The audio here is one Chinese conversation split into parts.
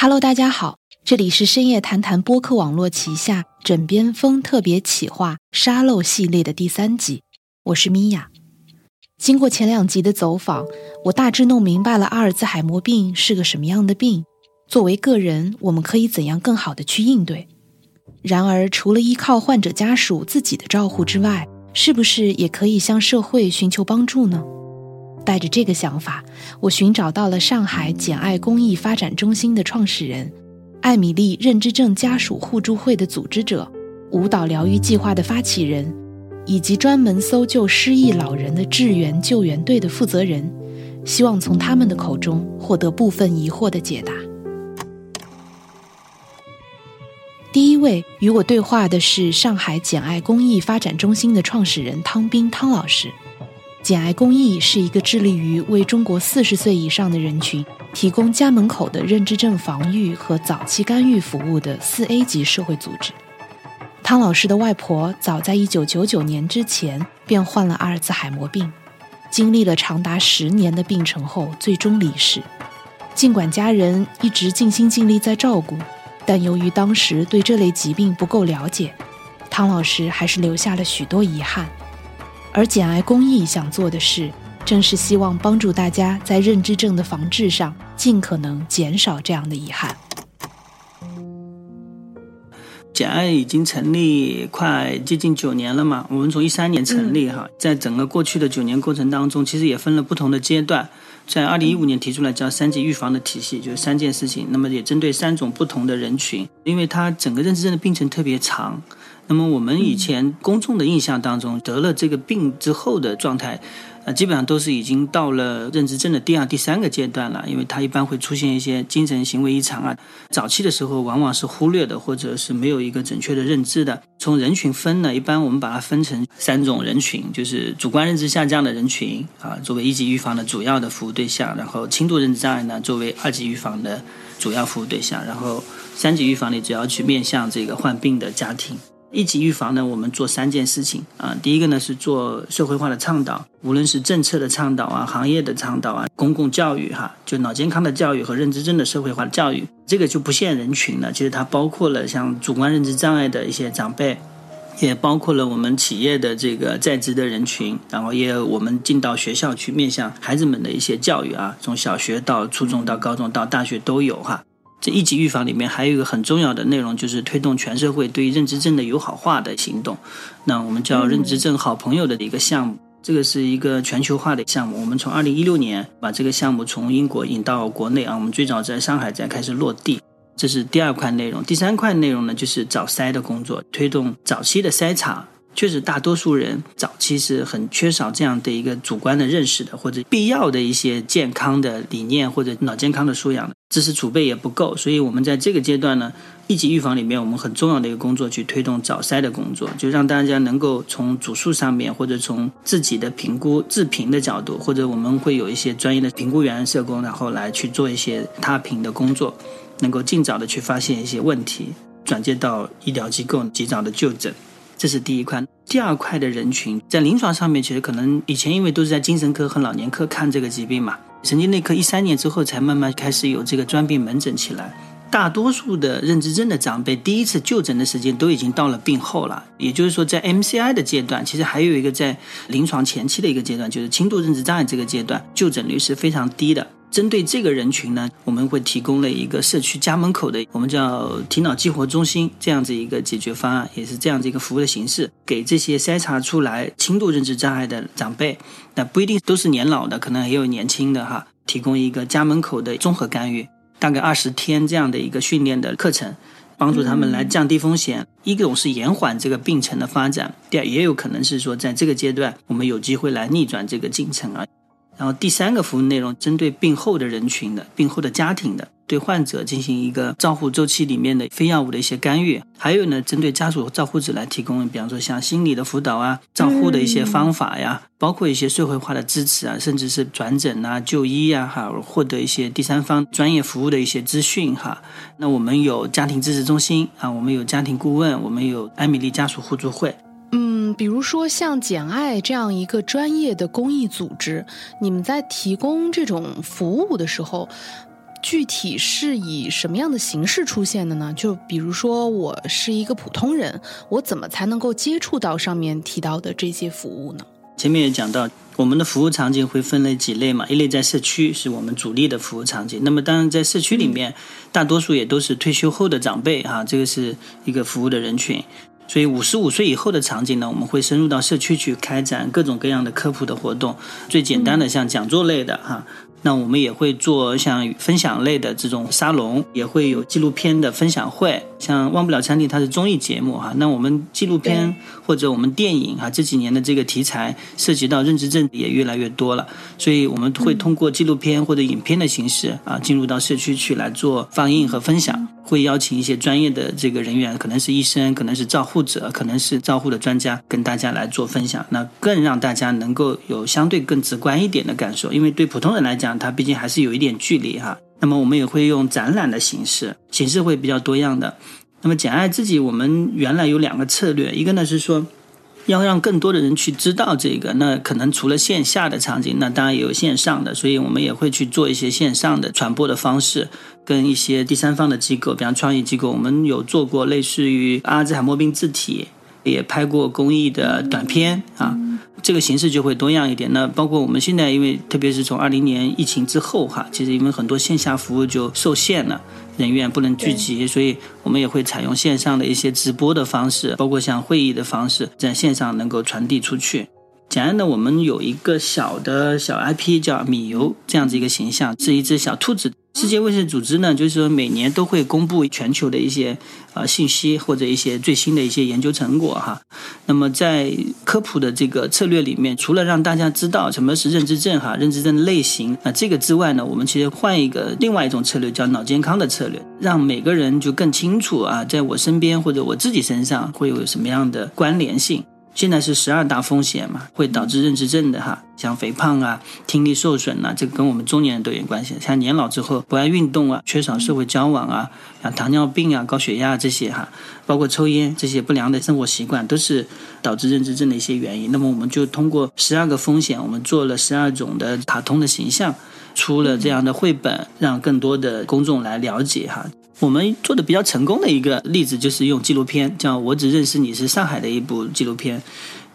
Hello，大家好，这里是深夜谈谈播客网络旗下枕边风特别企划沙漏系列的第三集，我是米娅。经过前两集的走访，我大致弄明白了阿尔兹海默病是个什么样的病。作为个人，我们可以怎样更好的去应对？然而，除了依靠患者家属自己的照护之外，是不是也可以向社会寻求帮助呢？带着这个想法，我寻找到了上海简爱公益发展中心的创始人、艾米丽认知症家属互助会的组织者、舞蹈疗愈计划的发起人，以及专门搜救失忆老人的志愿救援队的负责人，希望从他们的口中获得部分疑惑的解答。第一位与我对话的是上海简爱公益发展中心的创始人汤斌汤老师。简爱公益是一个致力于为中国四十岁以上的人群提供家门口的认知症防御和早期干预服务的四 A 级社会组织。汤老师的外婆早在一九九九年之前便患了阿尔茨海默病，经历了长达十年的病程后，最终离世。尽管家人一直尽心尽力在照顾，但由于当时对这类疾病不够了解，汤老师还是留下了许多遗憾。而简爱公益想做的事，正是希望帮助大家在认知症的防治上，尽可能减少这样的遗憾。简爱已经成立快接近九年了嘛，我们从一三年成立哈，在整个过去的九年过程当中，其实也分了不同的阶段。在二零一五年提出来叫三级预防的体系，就是三件事情，那么也针对三种不同的人群，因为它整个认知症的病程特别长。那么我们以前公众的印象当中，得了这个病之后的状态，呃，基本上都是已经到了认知症的第二、第三个阶段了，因为它一般会出现一些精神行为异常啊。早期的时候往往是忽略的，或者是没有一个准确的认知的。从人群分呢，一般我们把它分成三种人群，就是主观认知下降的人群啊，作为一级预防的主要的服务对象；然后轻度认知障碍呢，作为二级预防的主要服务对象；然后三级预防里，主要去面向这个患病的家庭。一级预防呢，我们做三件事情啊。第一个呢是做社会化的倡导，无论是政策的倡导啊、行业的倡导啊、公共教育哈，就脑健康的教育和认知症的社会化的教育，这个就不限人群了。其实它包括了像主观认知障碍的一些长辈，也包括了我们企业的这个在职的人群，然后也有我们进到学校去面向孩子们的一些教育啊，从小学到初中到高中到大学都有哈。这一级预防里面还有一个很重要的内容，就是推动全社会对认知症的友好化的行动。那我们叫认知症好朋友的一个项目，这个是一个全球化的项目。我们从二零一六年把这个项目从英国引到国内啊，我们最早在上海才开始落地。这是第二块内容。第三块内容呢，就是早筛的工作，推动早期的筛查。确实，大多数人早期是很缺少这样的一个主观的认识的，或者必要的一些健康的理念或者脑健康的素养的知识储备也不够。所以，我们在这个阶段呢，一级预防里面，我们很重要的一个工作去推动早筛的工作，就让大家能够从主诉上面，或者从自己的评估自评的角度，或者我们会有一些专业的评估员、社工，然后来去做一些他评的工作，能够尽早的去发现一些问题，转接到医疗机构及早的就诊。这是第一块，第二块的人群在临床上面，其实可能以前因为都是在精神科和老年科看这个疾病嘛，神经内科一三年之后才慢慢开始有这个专病门诊起来。大多数的认知症的长辈第一次就诊的时间都已经到了病后了，也就是说在 MCI 的阶段，其实还有一个在临床前期的一个阶段，就是轻度认知障碍这个阶段，就诊率是非常低的。针对这个人群呢，我们会提供了一个社区家门口的，我们叫提脑激活中心这样子一个解决方案，也是这样子一个服务的形式，给这些筛查出来轻度认知障碍的长辈，那不一定都是年老的，可能也有年轻的哈，提供一个家门口的综合干预，大概二十天这样的一个训练的课程，帮助他们来降低风险。一种是延缓这个病程的发展，第二也有可能是说在这个阶段，我们有机会来逆转这个进程啊。然后第三个服务内容，针对病后的人群的、病后的家庭的，对患者进行一个照护周期里面的非药物的一些干预。还有呢，针对家属照护者来提供，比方说像心理的辅导啊、照护的一些方法呀，包括一些社会化的支持啊，甚至是转诊啊、就医呀，哈，获得一些第三方专业服务的一些资讯哈。那我们有家庭支持中心啊，我们有家庭顾问，我们有艾米丽家属互助会。比如说像简爱这样一个专业的公益组织，你们在提供这种服务的时候，具体是以什么样的形式出现的呢？就比如说，我是一个普通人，我怎么才能够接触到上面提到的这些服务呢？前面也讲到，我们的服务场景会分类几类嘛？一类在社区，是我们主力的服务场景。那么，当然在社区里面，大多数也都是退休后的长辈哈，这个是一个服务的人群。所以，五十五岁以后的场景呢，我们会深入到社区去开展各种各样的科普的活动。最简单的，像讲座类的哈。那我们也会做像分享类的这种沙龙，也会有纪录片的分享会。像忘不了餐厅，它是综艺节目哈。那我们纪录片或者我们电影哈，这几年的这个题材涉及到认知症也越来越多了，所以我们会通过纪录片或者影片的形式啊，进入到社区去来做放映和分享。会邀请一些专业的这个人员，可能是医生，可能是照护者，可能是照护的专家，跟大家来做分享。那更让大家能够有相对更直观一点的感受，因为对普通人来讲，他毕竟还是有一点距离哈。那么我们也会用展览的形式，形式会比较多样的。那么简爱自己，我们原来有两个策略，一个呢是说。要让更多的人去知道这个，那可能除了线下的场景，那当然也有线上的，所以我们也会去做一些线上的传播的方式，跟一些第三方的机构，比方创意机构，我们有做过类似于阿兹海默病字体，也拍过公益的短片啊，这个形式就会多样一点。那包括我们现在，因为特别是从二零年疫情之后哈，其实因为很多线下服务就受限了。人员不能聚集，所以我们也会采用线上的一些直播的方式，包括像会议的方式，在线上能够传递出去。简单的，我们有一个小的小 IP 叫米油，这样子一个形象，是一只小兔子。世界卫生组织呢，就是说每年都会公布全球的一些呃信息或者一些最新的一些研究成果哈。那么在科普的这个策略里面，除了让大家知道什么是认知症哈，认知症的类型啊这个之外呢，我们其实换一个另外一种策略，叫脑健康的策略，让每个人就更清楚啊，在我身边或者我自己身上会有什么样的关联性。现在是十二大风险嘛，会导致认知症的哈，像肥胖啊、听力受损啊，这个跟我们中年人都有关系。像年老之后不爱运动啊、缺少社会交往啊、像糖尿病啊、高血压这些哈，包括抽烟这些不良的生活习惯，都是导致认知症的一些原因。那么我们就通过十二个风险，我们做了十二种的卡通的形象，出了这样的绘本，让更多的公众来了解哈。我们做的比较成功的一个例子就是用纪录片，叫《我只认识你》是上海的一部纪录片，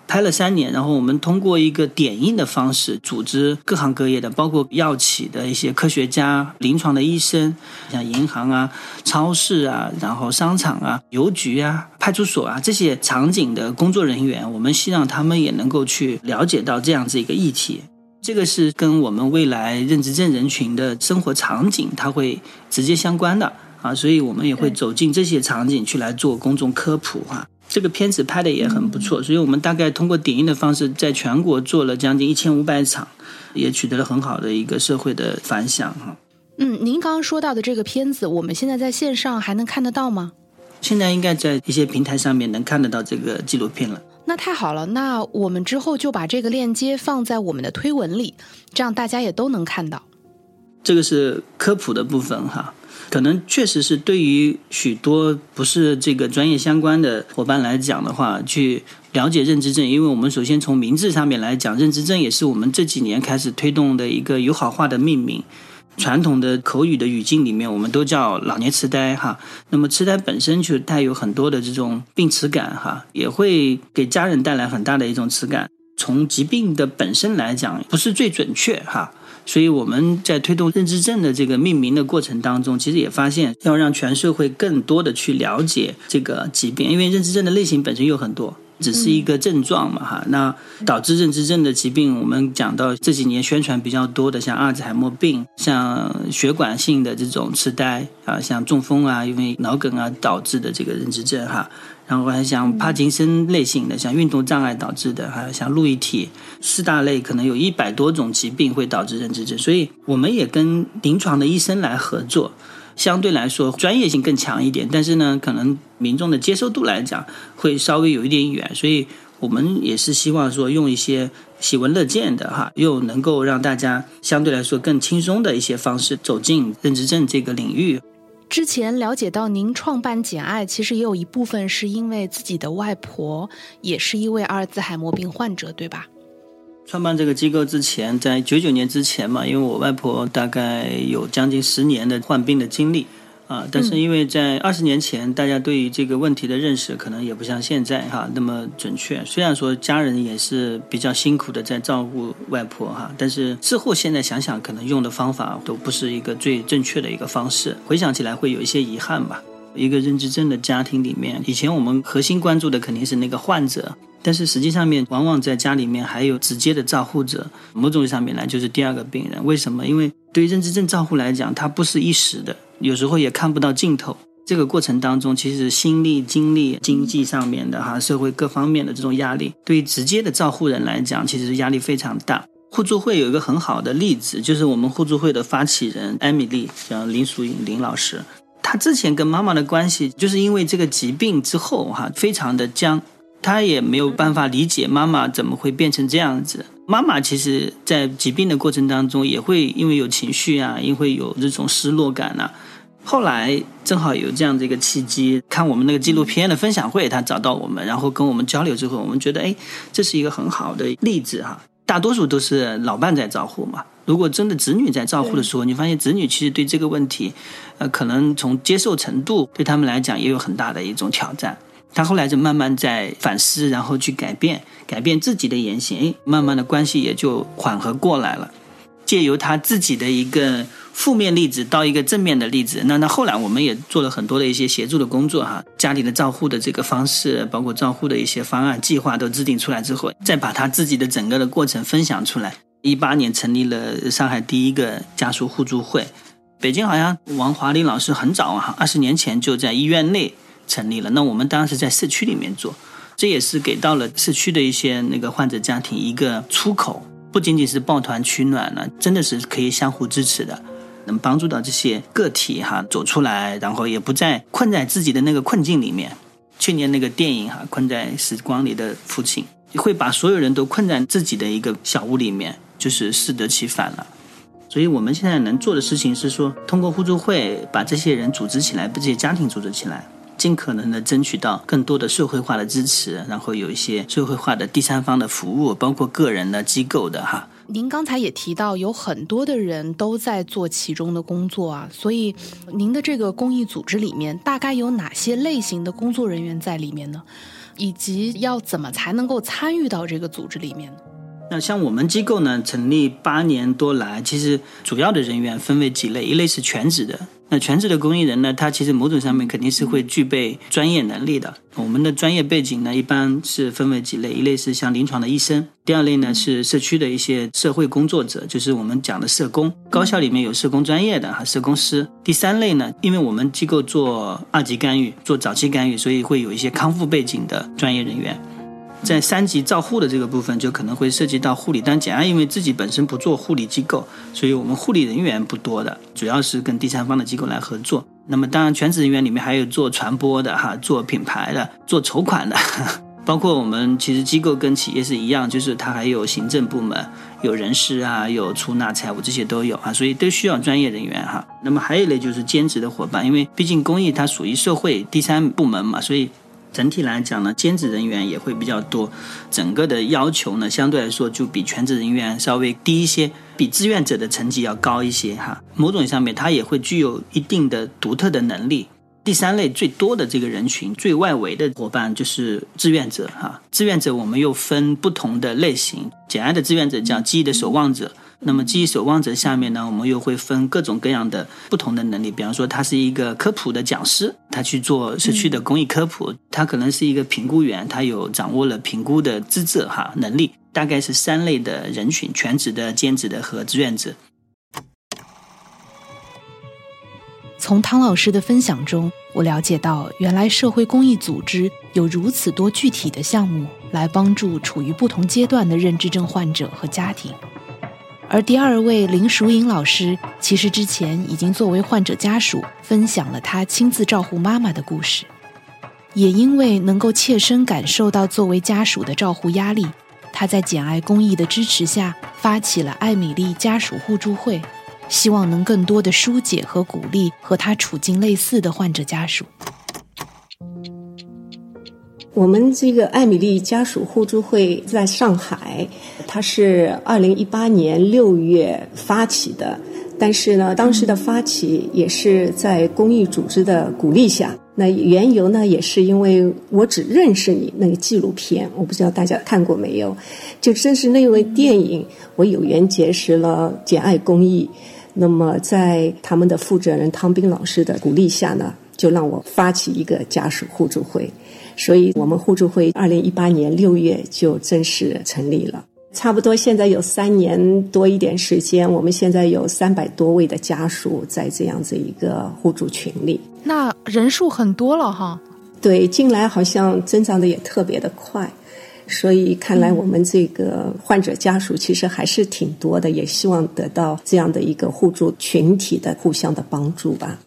拍了三年。然后我们通过一个点映的方式，组织各行各业的，包括药企的一些科学家、临床的医生，像银行啊、超市啊、然后商场啊、邮局啊、派出所啊这些场景的工作人员，我们希望他们也能够去了解到这样子一个议题。这个是跟我们未来认知症人群的生活场景，它会直接相关的。啊，所以我们也会走进这些场景去来做公众科普哈。这个片子拍的也很不错，所以我们大概通过点映的方式，在全国做了将近一千五百场，也取得了很好的一个社会的反响哈。嗯，您刚刚说到的这个片子，我们现在在线上还能看得到吗？现在应该在一些平台上面能看得到这个纪录片了。那太好了，那我们之后就把这个链接放在我们的推文里，这样大家也都能看到。这个是科普的部分哈。可能确实是对于许多不是这个专业相关的伙伴来讲的话，去了解认知症，因为我们首先从名字上面来讲，认知症也是我们这几年开始推动的一个友好化的命名。传统的口语的语境里面，我们都叫老年痴呆哈。那么痴呆本身就带有很多的这种病耻感哈，也会给家人带来很大的一种耻感。从疾病的本身来讲，不是最准确哈。所以我们在推动认知症的这个命名的过程当中，其实也发现要让全社会更多的去了解这个疾病，因为认知症的类型本身有很多，只是一个症状嘛哈。那导致认知症的疾病，我们讲到这几年宣传比较多的，像阿尔兹海默病，像血管性的这种痴呆啊，像中风啊，因为脑梗啊导致的这个认知症哈。然后还像帕金森类型的，像运动障碍导致的，还有像路易体四大类，可能有一百多种疾病会导致认知症。所以我们也跟临床的医生来合作，相对来说专业性更强一点，但是呢，可能民众的接受度来讲会稍微有一点远。所以我们也是希望说用一些喜闻乐见的哈，又能够让大家相对来说更轻松的一些方式走进认知症这个领域。之前了解到，您创办简爱，其实也有一部分是因为自己的外婆也是一位阿尔兹海默病患者，对吧？创办这个机构之前，在九九年之前嘛，因为我外婆大概有将近十年的患病的经历。啊，但是因为在二十年前，大家对于这个问题的认识可能也不像现在哈那么准确。虽然说家人也是比较辛苦的在照顾外婆哈，但是事后现在想想，可能用的方法都不是一个最正确的一个方式。回想起来会有一些遗憾吧。一个认知症的家庭里面，以前我们核心关注的肯定是那个患者，但是实际上面往往在家里面还有直接的照护者，某种意义上面来就是第二个病人。为什么？因为对于认知症照护来讲，它不是一时的。有时候也看不到尽头。这个过程当中，其实心力、精力、经济上面的哈，社会各方面的这种压力，对于直接的照护人来讲，其实压力非常大。互助会有一个很好的例子，就是我们互助会的发起人艾米丽，叫林淑颖林老师。她之前跟妈妈的关系，就是因为这个疾病之后哈，非常的僵，她也没有办法理解妈妈怎么会变成这样子。妈妈其实，在疾病的过程当中，也会因为有情绪啊，因为有这种失落感呐。后来正好有这样的一个契机，看我们那个纪录片的分享会，他找到我们，然后跟我们交流之后，我们觉得，哎，这是一个很好的例子哈。大多数都是老伴在照顾嘛，如果真的子女在照顾的时候，你发现子女其实对这个问题，呃，可能从接受程度对他们来讲也有很大的一种挑战。他后来就慢慢在反思，然后去改变，改变自己的言行，慢慢的关系也就缓和过来了。借由他自己的一个。负面例子到一个正面的例子，那那后来我们也做了很多的一些协助的工作哈，家里的照护的这个方式，包括照护的一些方案计划都制定出来之后，再把他自己的整个的过程分享出来。一八年成立了上海第一个家属互助会，北京好像王华林老师很早啊，二十年前就在医院内成立了。那我们当时在社区里面做，这也是给到了社区的一些那个患者家庭一个出口，不仅仅是抱团取暖了，真的是可以相互支持的。能帮助到这些个体哈走出来，然后也不再困在自己的那个困境里面。去年那个电影哈《困在时光里的父亲》，会把所有人都困在自己的一个小屋里面，就是适得其反了。所以我们现在能做的事情是说，通过互助会把这些人组织起来，把这些家庭组织起来，尽可能的争取到更多的社会化的支持，然后有一些社会化的第三方的服务，包括个人的、机构的哈。您刚才也提到，有很多的人都在做其中的工作啊，所以您的这个公益组织里面大概有哪些类型的工作人员在里面呢？以及要怎么才能够参与到这个组织里面呢？那像我们机构呢，成立八年多来，其实主要的人员分为几类，一类是全职的。那全职的公益人呢，他其实某种上面肯定是会具备专业能力的。我们的专业背景呢，一般是分为几类，一类是像临床的医生，第二类呢是社区的一些社会工作者，就是我们讲的社工。高校里面有社工专业的哈，社工师。第三类呢，因为我们机构做二级干预，做早期干预，所以会有一些康复背景的专业人员。在三级照护的这个部分，就可能会涉及到护理。但简安因为自己本身不做护理机构，所以我们护理人员不多的，主要是跟第三方的机构来合作。那么当然，全职人员里面还有做传播的哈，做品牌的，做筹款的，包括我们其实机构跟企业是一样，就是它还有行政部门，有人事啊，有出纳、财务这些都有啊，所以都需要专业人员哈。那么还有一类就是兼职的伙伴，因为毕竟公益它属于社会第三部门嘛，所以。整体来讲呢，兼职人员也会比较多，整个的要求呢，相对来说就比全职人员稍微低一些，比志愿者的成绩要高一些哈。某种上面，他也会具有一定的独特的能力。第三类最多的这个人群，最外围的伙伴就是志愿者哈。志愿者我们又分不同的类型，简单的志愿者叫记忆的守望者。那么记忆守望者下面呢，我们又会分各种各样的不同的能力。比方说，他是一个科普的讲师，他去做社区的公益科普；他可能是一个评估员，他有掌握了评估的资质哈能力。大概是三类的人群：全职的、兼职的和志愿者。从汤老师的分享中，我了解到，原来社会公益组织有如此多具体的项目来帮助处于不同阶段的认知症患者和家庭。而第二位林淑颖老师，其实之前已经作为患者家属分享了她亲自照顾妈妈的故事，也因为能够切身感受到作为家属的照护压力，她在简爱公益的支持下，发起了艾米丽家属互助会，希望能更多的疏解和鼓励和她处境类似的患者家属。我们这个艾米丽家属互助会在上海，它是二零一八年六月发起的，但是呢，当时的发起也是在公益组织的鼓励下。那缘由呢，也是因为我只认识你那个纪录片，我不知道大家看过没有？就正是那位电影，我有缘结识了简爱公益。那么在他们的负责人汤斌老师的鼓励下呢，就让我发起一个家属互助会。所以，我们互助会二零一八年六月就正式成立了，差不多现在有三年多一点时间。我们现在有三百多位的家属在这样子一个互助群里，那人数很多了哈。对，近来好像增长的也特别的快，所以看来我们这个患者家属其实还是挺多的，也希望得到这样的一个互助群体的互相的帮助吧。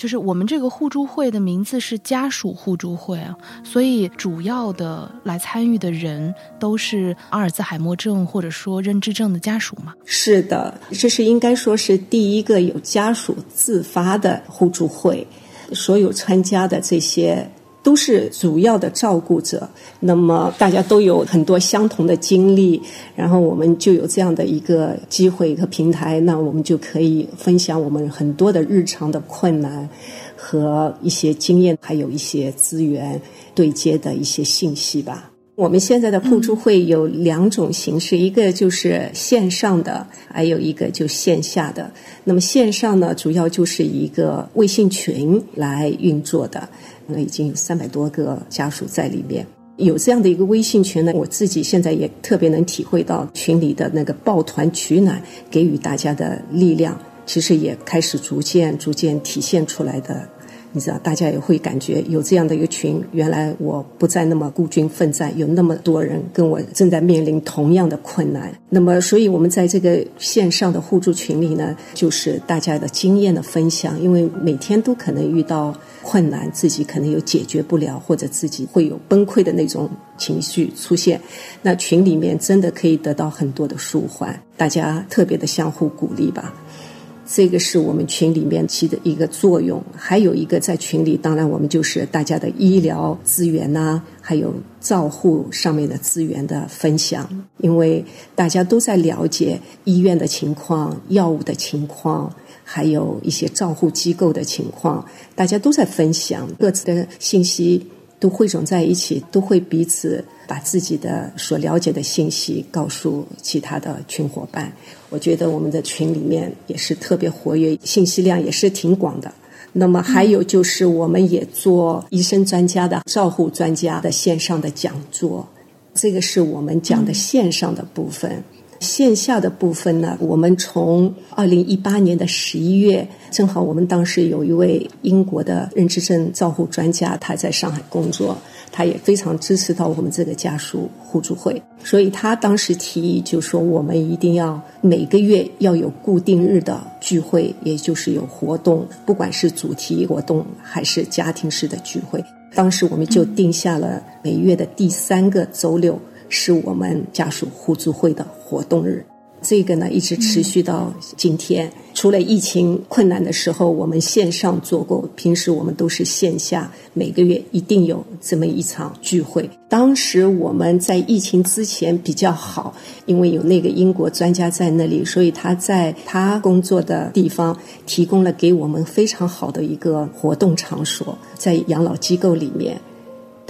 就是我们这个互助会的名字是家属互助会啊，所以主要的来参与的人都是阿尔兹海默症或者说认知症的家属嘛。是的，这是应该说是第一个有家属自发的互助会，所有参加的这些。都是主要的照顾者，那么大家都有很多相同的经历，然后我们就有这样的一个机会和平台，那我们就可以分享我们很多的日常的困难和一些经验，还有一些资源对接的一些信息吧。我们现在的互助会有两种形式，一个就是线上的，还有一个就线下的。那么线上呢，主要就是一个微信群来运作的。那已经有三百多个家属在里面，有这样的一个微信群呢，我自己现在也特别能体会到群里的那个抱团取暖，给予大家的力量，其实也开始逐渐逐渐体现出来的。你知道，大家也会感觉有这样的一个群，原来我不再那么孤军奋战，有那么多人跟我正在面临同样的困难。那么，所以我们在这个线上的互助群里呢，就是大家的经验的分享，因为每天都可能遇到困难，自己可能有解决不了，或者自己会有崩溃的那种情绪出现。那群里面真的可以得到很多的舒缓，大家特别的相互鼓励吧。这个是我们群里面起的一个作用，还有一个在群里，当然我们就是大家的医疗资源呐，还有照护上面的资源的分享，因为大家都在了解医院的情况、药物的情况，还有一些照护机构的情况，大家都在分享各自的信息。都汇总在一起，都会彼此把自己的所了解的信息告诉其他的群伙伴。我觉得我们的群里面也是特别活跃，信息量也是挺广的。那么还有就是，我们也做医生专家的照护专家的线上的讲座，这个是我们讲的线上的部分。线下的部分呢，我们从二零一八年的十一月，正好我们当时有一位英国的认知症照护专家，他在上海工作，他也非常支持到我们这个家属互助会，所以他当时提议就说，我们一定要每个月要有固定日的聚会，也就是有活动，不管是主题活动还是家庭式的聚会。当时我们就定下了每月的第三个周六。是我们家属互助会的活动日，这个呢一直持续到今天。除了疫情困难的时候，我们线上做过，平时我们都是线下，每个月一定有这么一场聚会。当时我们在疫情之前比较好，因为有那个英国专家在那里，所以他在他工作的地方提供了给我们非常好的一个活动场所，在养老机构里面。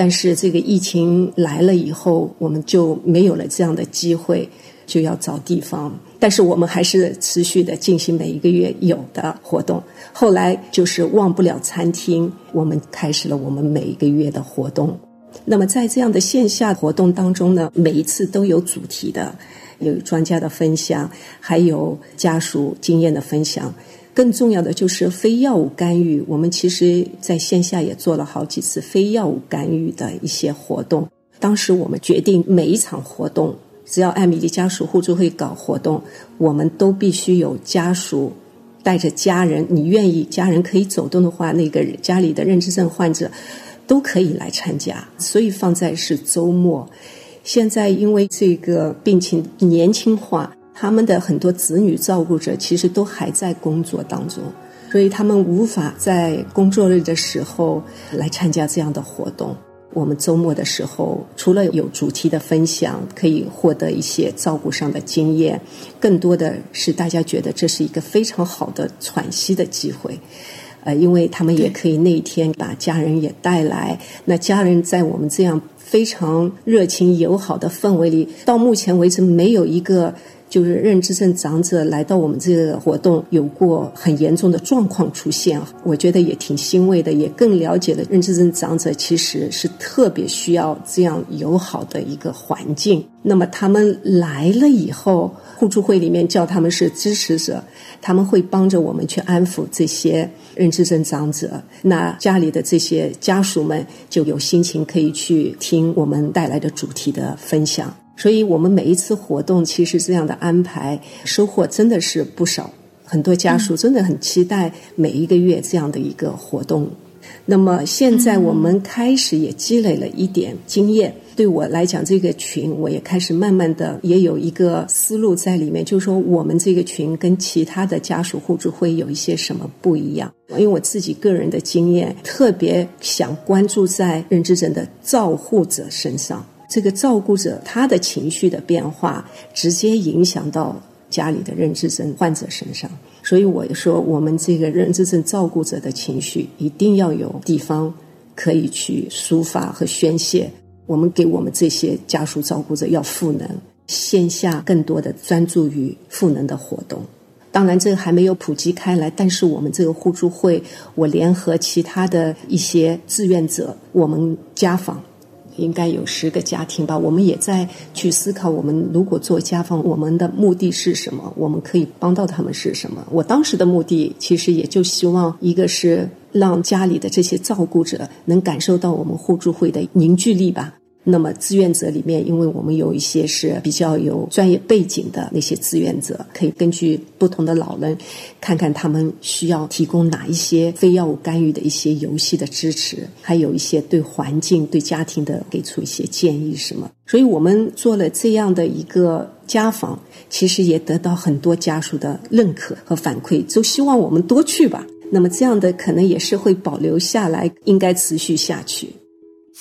但是这个疫情来了以后，我们就没有了这样的机会，就要找地方。但是我们还是持续的进行每一个月有的活动。后来就是忘不了餐厅，我们开始了我们每一个月的活动。那么在这样的线下活动当中呢，每一次都有主题的，有专家的分享，还有家属经验的分享。更重要的就是非药物干预，我们其实在线下也做了好几次非药物干预的一些活动。当时我们决定，每一场活动，只要艾米丽家属互助会搞活动，我们都必须有家属带着家人。你愿意家人可以走动的话，那个家里的认知症患者都可以来参加。所以放在是周末。现在因为这个病情年轻化。他们的很多子女照顾者其实都还在工作当中，所以他们无法在工作日的时候来参加这样的活动。我们周末的时候，除了有主题的分享，可以获得一些照顾上的经验，更多的是大家觉得这是一个非常好的喘息的机会。呃，因为他们也可以那一天把家人也带来，那家人在我们这样非常热情友好的氛围里，到目前为止没有一个。就是认知症长者来到我们这个活动，有过很严重的状况出现，我觉得也挺欣慰的，也更了解了认知症长者其实是特别需要这样友好的一个环境。那么他们来了以后，互助会里面叫他们是支持者，他们会帮着我们去安抚这些认知症长者。那家里的这些家属们就有心情可以去听我们带来的主题的分享。所以我们每一次活动，其实这样的安排收获真的是不少。很多家属真的很期待每一个月这样的一个活动。那么现在我们开始也积累了一点经验。对我来讲，这个群我也开始慢慢的也有一个思路在里面，就是说我们这个群跟其他的家属互助会有一些什么不一样。因为我自己个人的经验，特别想关注在认知症的照护者身上。这个照顾者他的情绪的变化，直接影响到家里的认知症患者身上。所以我说，我们这个认知症照顾者的情绪一定要有地方可以去抒发和宣泄。我们给我们这些家属照顾者要赋能，线下更多的专注于赋能的活动。当然，这个还没有普及开来，但是我们这个互助会，我联合其他的一些志愿者，我们家访。应该有十个家庭吧，我们也在去思考，我们如果做家访，我们的目的是什么？我们可以帮到他们是什么？我当时的目的其实也就希望，一个是让家里的这些照顾者能感受到我们互助会的凝聚力吧。那么志愿者里面，因为我们有一些是比较有专业背景的那些志愿者，可以根据不同的老人，看看他们需要提供哪一些非药物干预的一些游戏的支持，还有一些对环境、对家庭的给出一些建议什么。所以我们做了这样的一个家访，其实也得到很多家属的认可和反馈，就希望我们多去吧。那么这样的可能也是会保留下来，应该持续下去。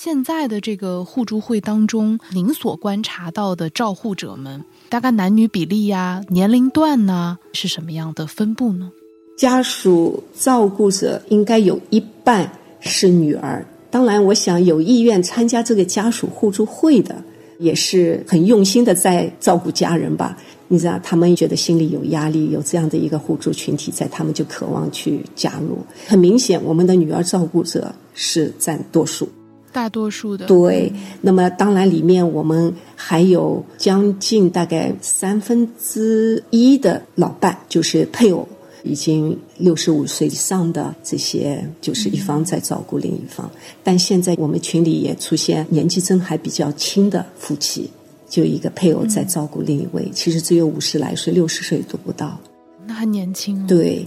现在的这个互助会当中，您所观察到的照护者们，大概男女比例呀、年龄段呢，是什么样的分布呢？家属照顾者应该有一半是女儿。当然，我想有意愿参加这个家属互助会的，也是很用心的在照顾家人吧。你知道，他们觉得心里有压力，有这样的一个互助群体在，他们就渴望去加入。很明显，我们的女儿照顾者是占多数。大多数的对，那么当然里面我们还有将近大概三分之一的老伴，就是配偶已经六十五岁以上的这些，就是一方在照顾另一方。但现在我们群里也出现年纪真还比较轻的夫妻，就一个配偶在照顾另一位，其实只有五十来岁，六十岁都不到，那还年轻。对，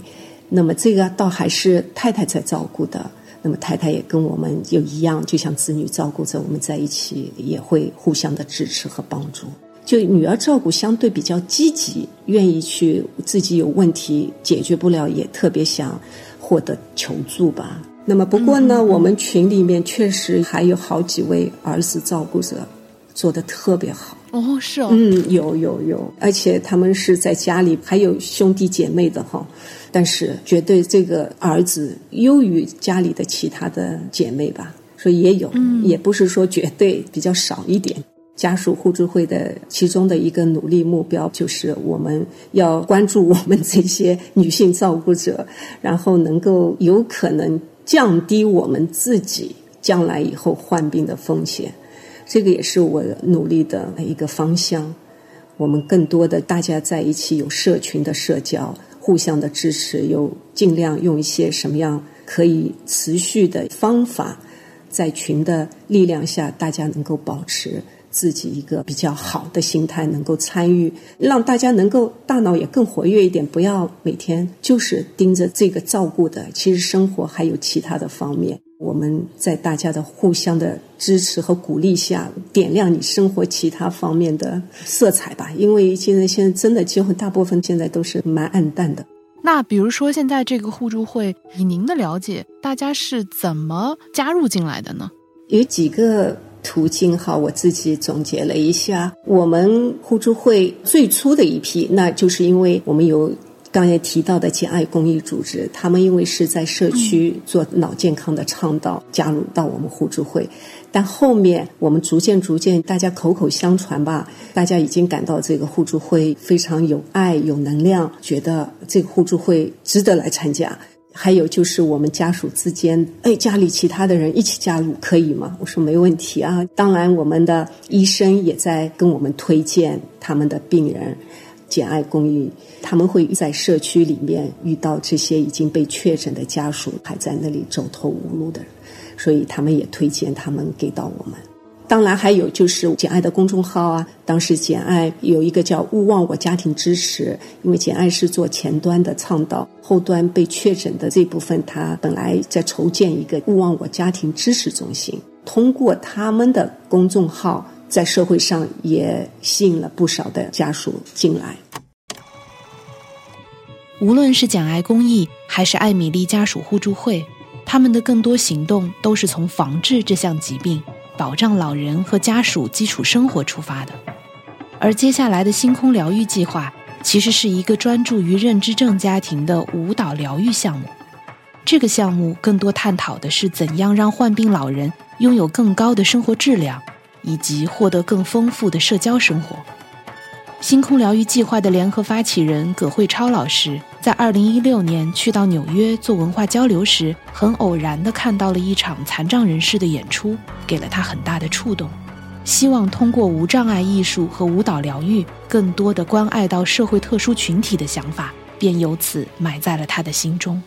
那么这个倒还是太太在照顾的。那么太太也跟我们有一样，就像子女照顾着我们在一起，也会互相的支持和帮助。就女儿照顾相对比较积极，愿意去自己有问题解决不了，也特别想获得求助吧。那么不过呢，我们群里面确实还有好几位儿子照顾者，做的特别好。哦，是哦，嗯，有有有，而且他们是在家里还有兄弟姐妹的哈，但是绝对这个儿子优于家里的其他的姐妹吧，所以也有，也不是说绝对比较少一点。家属互助会的其中的一个努力目标就是我们要关注我们这些女性照顾者，然后能够有可能降低我们自己将来以后患病的风险。这个也是我努力的一个方向。我们更多的大家在一起有社群的社交，互相的支持，有尽量用一些什么样可以持续的方法，在群的力量下，大家能够保持自己一个比较好的心态，能够参与，让大家能够大脑也更活跃一点，不要每天就是盯着这个照顾的，其实生活还有其他的方面。我们在大家的互相的支持和鼓励下，点亮你生活其他方面的色彩吧。因为现在现在真的结婚，大部分现在都是蛮暗淡的。那比如说，现在这个互助会，以您的了解，大家是怎么加入进来的呢？有几个途径哈，我自己总结了一下，我们互助会最初的一批，那就是因为我们有。刚才提到的简爱公益组织，他们因为是在社区做脑健康的倡导，加入到我们互助会。但后面我们逐渐逐渐，大家口口相传吧，大家已经感到这个互助会非常有爱、有能量，觉得这个互助会值得来参加。还有就是我们家属之间，哎，家里其他的人一起加入可以吗？我说没问题啊。当然，我们的医生也在跟我们推荐他们的病人。简爱公益，他们会在社区里面遇到这些已经被确诊的家属，还在那里走投无路的人，所以他们也推荐他们给到我们。当然，还有就是简爱的公众号啊，当时简爱有一个叫“勿忘我家庭支持”，因为简爱是做前端的倡导，后端被确诊的这部分，他本来在筹建一个“勿忘我家庭支持中心”，通过他们的公众号。在社会上也吸引了不少的家属进来。无论是简爱公益还是艾米丽家属互助会，他们的更多行动都是从防治这项疾病、保障老人和家属基础生活出发的。而接下来的星空疗愈计划，其实是一个专注于认知症家庭的舞蹈疗愈项目。这个项目更多探讨的是怎样让患病老人拥有更高的生活质量。以及获得更丰富的社交生活。星空疗愈计划的联合发起人葛慧超老师，在二零一六年去到纽约做文化交流时，很偶然地看到了一场残障人士的演出，给了他很大的触动。希望通过无障碍艺术和舞蹈疗愈，更多的关爱到社会特殊群体的想法，便由此埋在了他的心中。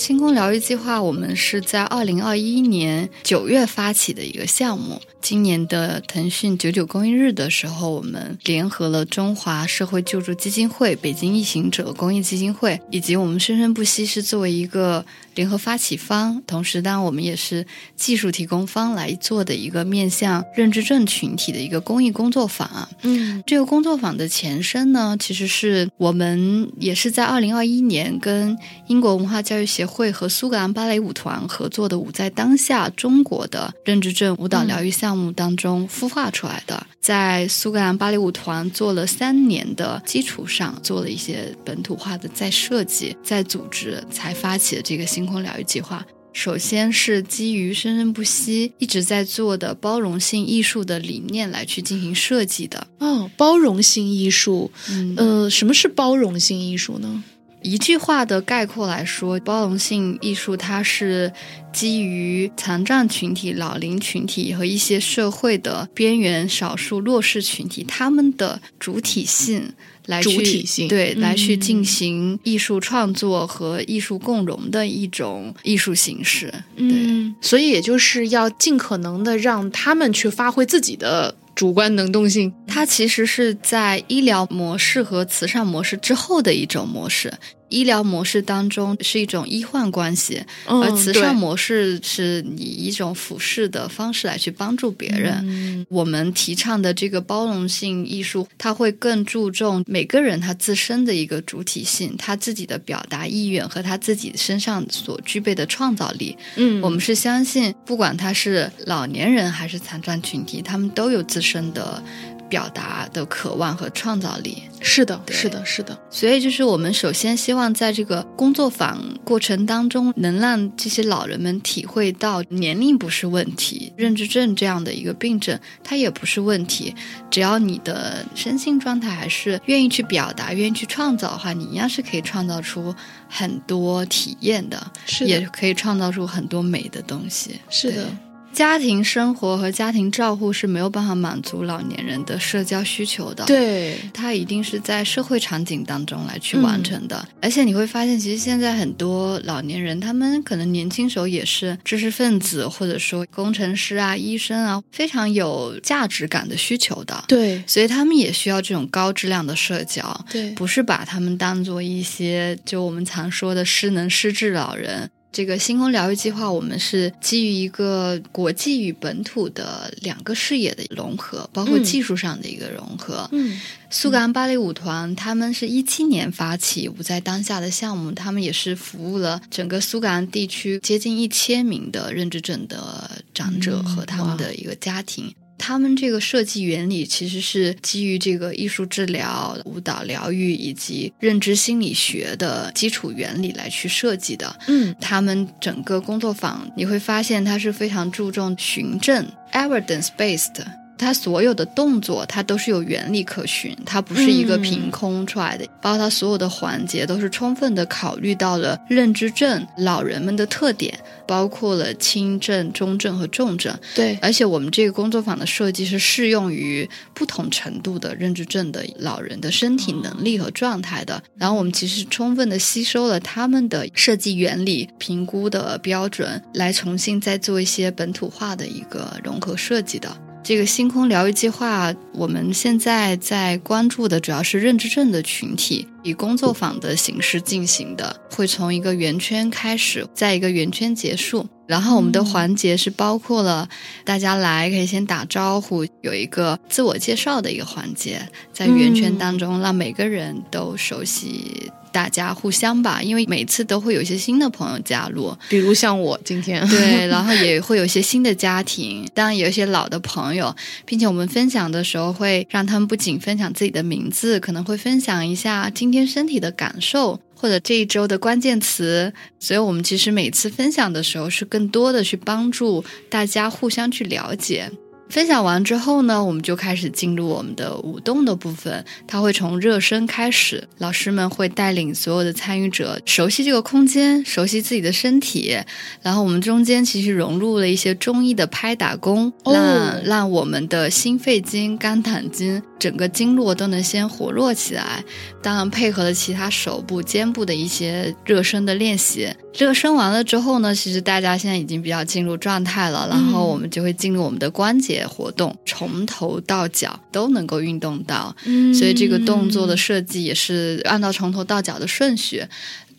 星空疗愈计划，我们是在二零二一年九月发起的一个项目。今年的腾讯九九公益日的时候，我们联合了中华社会救助基金会、北京异行者公益基金会，以及我们生生不息是作为一个联合发起方，同时当然我们也是技术提供方来做的一个面向认知症群体的一个公益工作坊。嗯，这个工作坊的前身呢，其实是我们也是在二零二一年跟英国文化教育协会和苏格兰芭蕾舞团合作的“舞在当下”中国的认知症舞蹈疗愈项。项目当中孵化出来的，在苏格兰芭蕾舞团做了三年的基础上，做了一些本土化的再设计、再组织，才发起的这个星空疗愈计划。首先是基于生生不息一直在做的包容性艺术的理念来去进行设计的。哦，包容性艺术，呃，什么是包容性艺术呢？一句话的概括来说，包容性艺术它是基于残障群体、老龄群体和一些社会的边缘少数弱势群体他们的主体性来去对来去进行艺术创作和艺术共融的一种艺术形式。嗯，所以也就是要尽可能的让他们去发挥自己的。主观能动性，它其实是在医疗模式和慈善模式之后的一种模式。医疗模式当中是一种医患关系，而慈善模式是以一种俯视的方式来去帮助别人。我们提倡的这个包容性艺术，它会更注重每个人他自身的一个主体性，他自己的表达意愿和他自己身上所具备的创造力。嗯，我们是相信，不管他是老年人还是残障群体，他们都有自身的。表达的渴望和创造力是的，是的，是的。所以，就是我们首先希望在这个工作坊过程当中，能让这些老人们体会到，年龄不是问题，认知症这样的一个病症，它也不是问题。只要你的身心状态还是愿意去表达、愿意去创造的话，你一样是可以创造出很多体验的，是也可以创造出很多美的东西。是的。家庭生活和家庭照护是没有办法满足老年人的社交需求的。对，他一定是在社会场景当中来去完成的。而且你会发现，其实现在很多老年人，他们可能年轻时候也是知识分子，或者说工程师啊、医生啊，非常有价值感的需求的。对，所以他们也需要这种高质量的社交。对，不是把他们当做一些就我们常说的失能失智老人。这个星空疗愈计划，我们是基于一个国际与本土的两个视野的融合，包括技术上的一个融合。嗯，苏格兰芭蕾舞团他们是一七年发起“舞在当下”的项目，他们也是服务了整个苏格兰地区接近一千名的认知症的长者和他们的一个家庭。他们这个设计原理其实是基于这个艺术治疗、舞蹈疗愈以及认知心理学的基础原理来去设计的。嗯，他们整个工作坊你会发现，它是非常注重循证 （evidence based）。它所有的动作，它都是有原理可循，它不是一个凭空出来的。包括它所有的环节，都是充分的考虑到了认知症老人们的特点，包括了轻症、中症和重症。对，而且我们这个工作坊的设计是适用于不同程度的认知症的老人的身体能力和状态的。然后我们其实充分的吸收了他们的设计原理、评估的标准，来重新再做一些本土化的一个融合设计的。这个星空疗愈计划，我们现在在关注的主要是认知症的群体，以工作坊的形式进行的，会从一个圆圈开始，在一个圆圈结束。然后我们的环节是包括了大家来可以先打招呼，有一个自我介绍的一个环节，在圆圈当中让每个人都熟悉。大家互相吧，因为每次都会有一些新的朋友加入，比如像我今天，对，然后也会有一些新的家庭，当然有一些老的朋友，并且我们分享的时候会让他们不仅分享自己的名字，可能会分享一下今天身体的感受或者这一周的关键词，所以我们其实每次分享的时候是更多的去帮助大家互相去了解。分享完之后呢，我们就开始进入我们的舞动的部分。它会从热身开始，老师们会带领所有的参与者熟悉这个空间，熟悉自己的身体。然后我们中间其实融入了一些中医的拍打功，让让我们的心肺经、肝胆经整个经络都能先活络起来。当然配合了其他手部、肩部的一些热身的练习。热身完了之后呢，其实大家现在已经比较进入状态了，然后我们就会进入我们的关节活动，从头到脚都能够运动到。嗯，所以这个动作的设计也是按照从头到脚的顺序，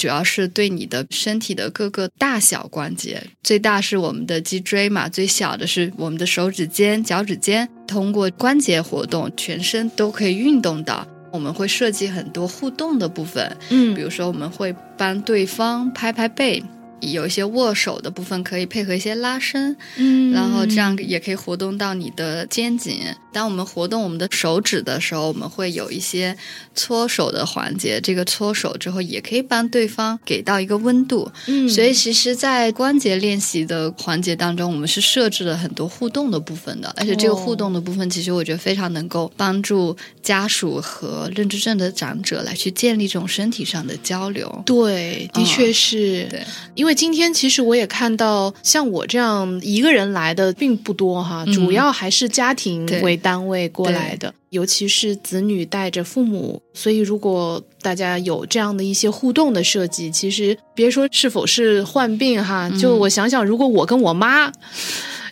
主要是对你的身体的各个大小关节，最大是我们的脊椎嘛，最小的是我们的手指尖、脚趾尖，通过关节活动，全身都可以运动到。我们会设计很多互动的部分，嗯，比如说我们会帮对方拍拍背，有一些握手的部分可以配合一些拉伸，嗯，然后这样也可以活动到你的肩颈。当我们活动我们的手指的时候，我们会有一些搓手的环节。这个搓手之后，也可以帮对方给到一个温度。嗯，所以其实，在关节练习的环节当中，我们是设置了很多互动的部分的。而且这个互动的部分，其实我觉得非常能够帮助家属和认知症的长者来去建立这种身体上的交流。对，的确是。对，因为今天其实我也看到，像我这样一个人来的并不多哈，主要还是家庭为单位过来的，尤其是子女带着父母，所以如果大家有这样的一些互动的设计，其实别说是否是患病哈，就我想想，如果我跟我妈。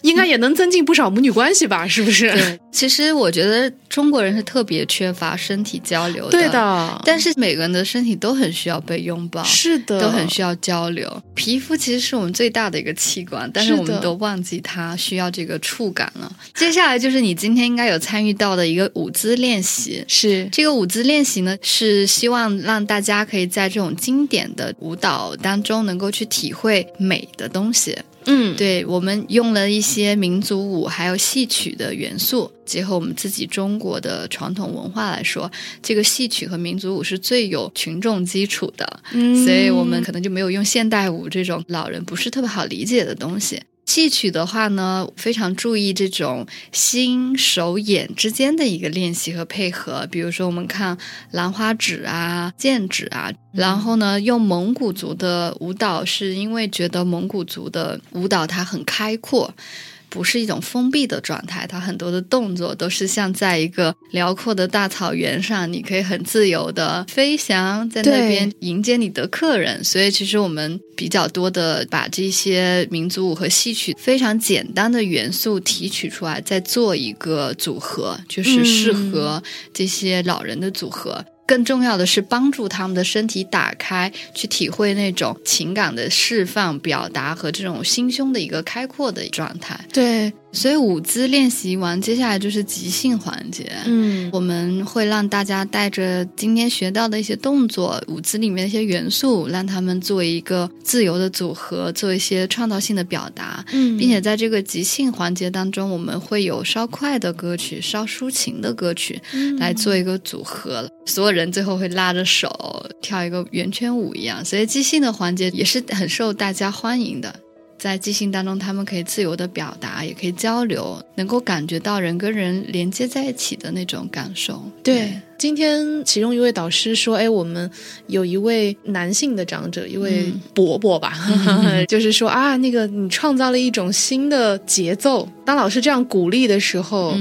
应该也能增进不少母女关系吧？是不是？对，其实我觉得中国人是特别缺乏身体交流的。对的，但是每个人的身体都很需要被拥抱，是的，都很需要交流。皮肤其实是我们最大的一个器官，但是我们都忘记它需要这个触感了。接下来就是你今天应该有参与到的一个舞姿练习，是这个舞姿练习呢，是希望让大家可以在这种经典的舞蹈当中能够去体会美的东西。嗯，对，我们用了一些民族舞还有戏曲的元素，结合我们自己中国的传统文化来说，这个戏曲和民族舞是最有群众基础的，嗯，所以我们可能就没有用现代舞这种老人不是特别好理解的东西。戏曲的话呢，非常注意这种心手眼之间的一个练习和配合。比如说，我们看兰花指啊、剑指啊，然后呢，用蒙古族的舞蹈，是因为觉得蒙古族的舞蹈它很开阔。不是一种封闭的状态，它很多的动作都是像在一个辽阔的大草原上，你可以很自由的飞翔，在那边迎接你的客人。所以，其实我们比较多的把这些民族舞和戏曲非常简单的元素提取出来，再做一个组合，就是适合这些老人的组合。更重要的是帮助他们的身体打开，去体会那种情感的释放、表达和这种心胸的一个开阔的状态。对。所以舞姿练习完，接下来就是即兴环节。嗯，我们会让大家带着今天学到的一些动作、舞姿里面的一些元素，让他们做一个自由的组合，做一些创造性的表达。嗯，并且在这个即兴环节当中，我们会有稍快的歌曲、稍抒情的歌曲来做一个组合。所有人最后会拉着手跳一个圆圈舞一样。所以即兴的环节也是很受大家欢迎的。在即兴当中，他们可以自由的表达，也可以交流，能够感觉到人跟人连接在一起的那种感受。对，今天其中一位导师说：“哎，我们有一位男性的长者，一位伯伯吧，就是说啊，那个你创造了一种新的节奏。当老师这样鼓励的时候，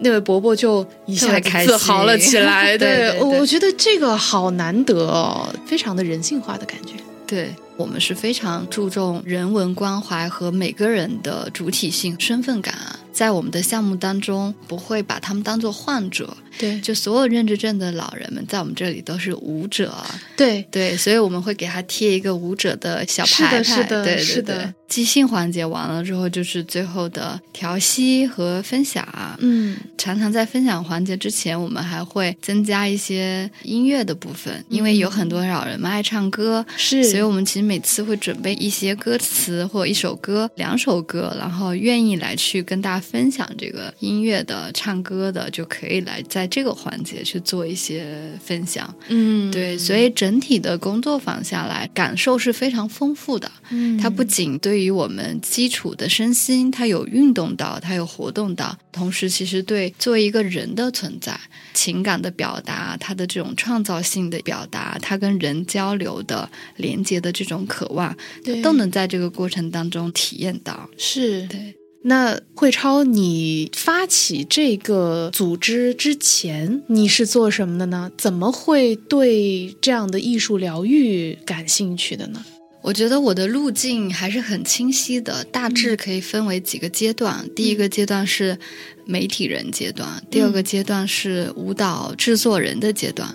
那位伯伯就一下开自豪了起来。对，我觉得这个好难得哦，非常的人性化的感觉。对。”我们是非常注重人文关怀和每个人的主体性、身份感。在我们的项目当中，不会把他们当做患者。对，就所有认知症的老人们，在我们这里都是舞者。对对，所以我们会给他贴一个舞者的小牌牌。是的，对是的。即兴环节完了之后，就是最后的调息和分享。嗯，常常在分享环节之前，我们还会增加一些音乐的部分，因为有很多老人们爱唱歌，是，所以我们其实每次会准备一些歌词或一首歌、两首歌，然后愿意来去跟大家分享这个音乐的、唱歌的，就可以来在这个环节去做一些分享。嗯，对，所以整体的工作坊下来，感受是非常丰富的。嗯，它不仅对于我们基础的身心，它有运动到，它有活动到，同时其实对作为一个人的存在、情感的表达、他的这种创造性的表达、他跟人交流的连接的这种渴望，都能在这个过程当中体验到。是对。那慧超，你发起这个组织之前，你是做什么的呢？怎么会对这样的艺术疗愈感兴趣的呢？我觉得我的路径还是很清晰的，大致可以分为几个阶段。第一个阶段是媒体人阶段，第二个阶段是舞蹈制作人的阶段，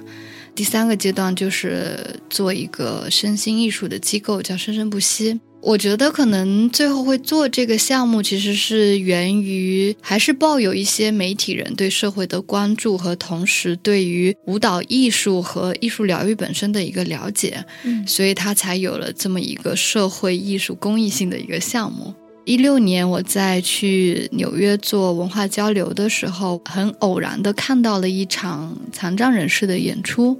第三个阶段就是做一个身心艺术的机构，叫生生不息。我觉得可能最后会做这个项目，其实是源于还是抱有一些媒体人对社会的关注和同时对于舞蹈艺术和艺术疗愈本身的一个了解，嗯，所以他才有了这么一个社会艺术公益性的一个项目。一六年我在去纽约做文化交流的时候，很偶然的看到了一场残障人士的演出，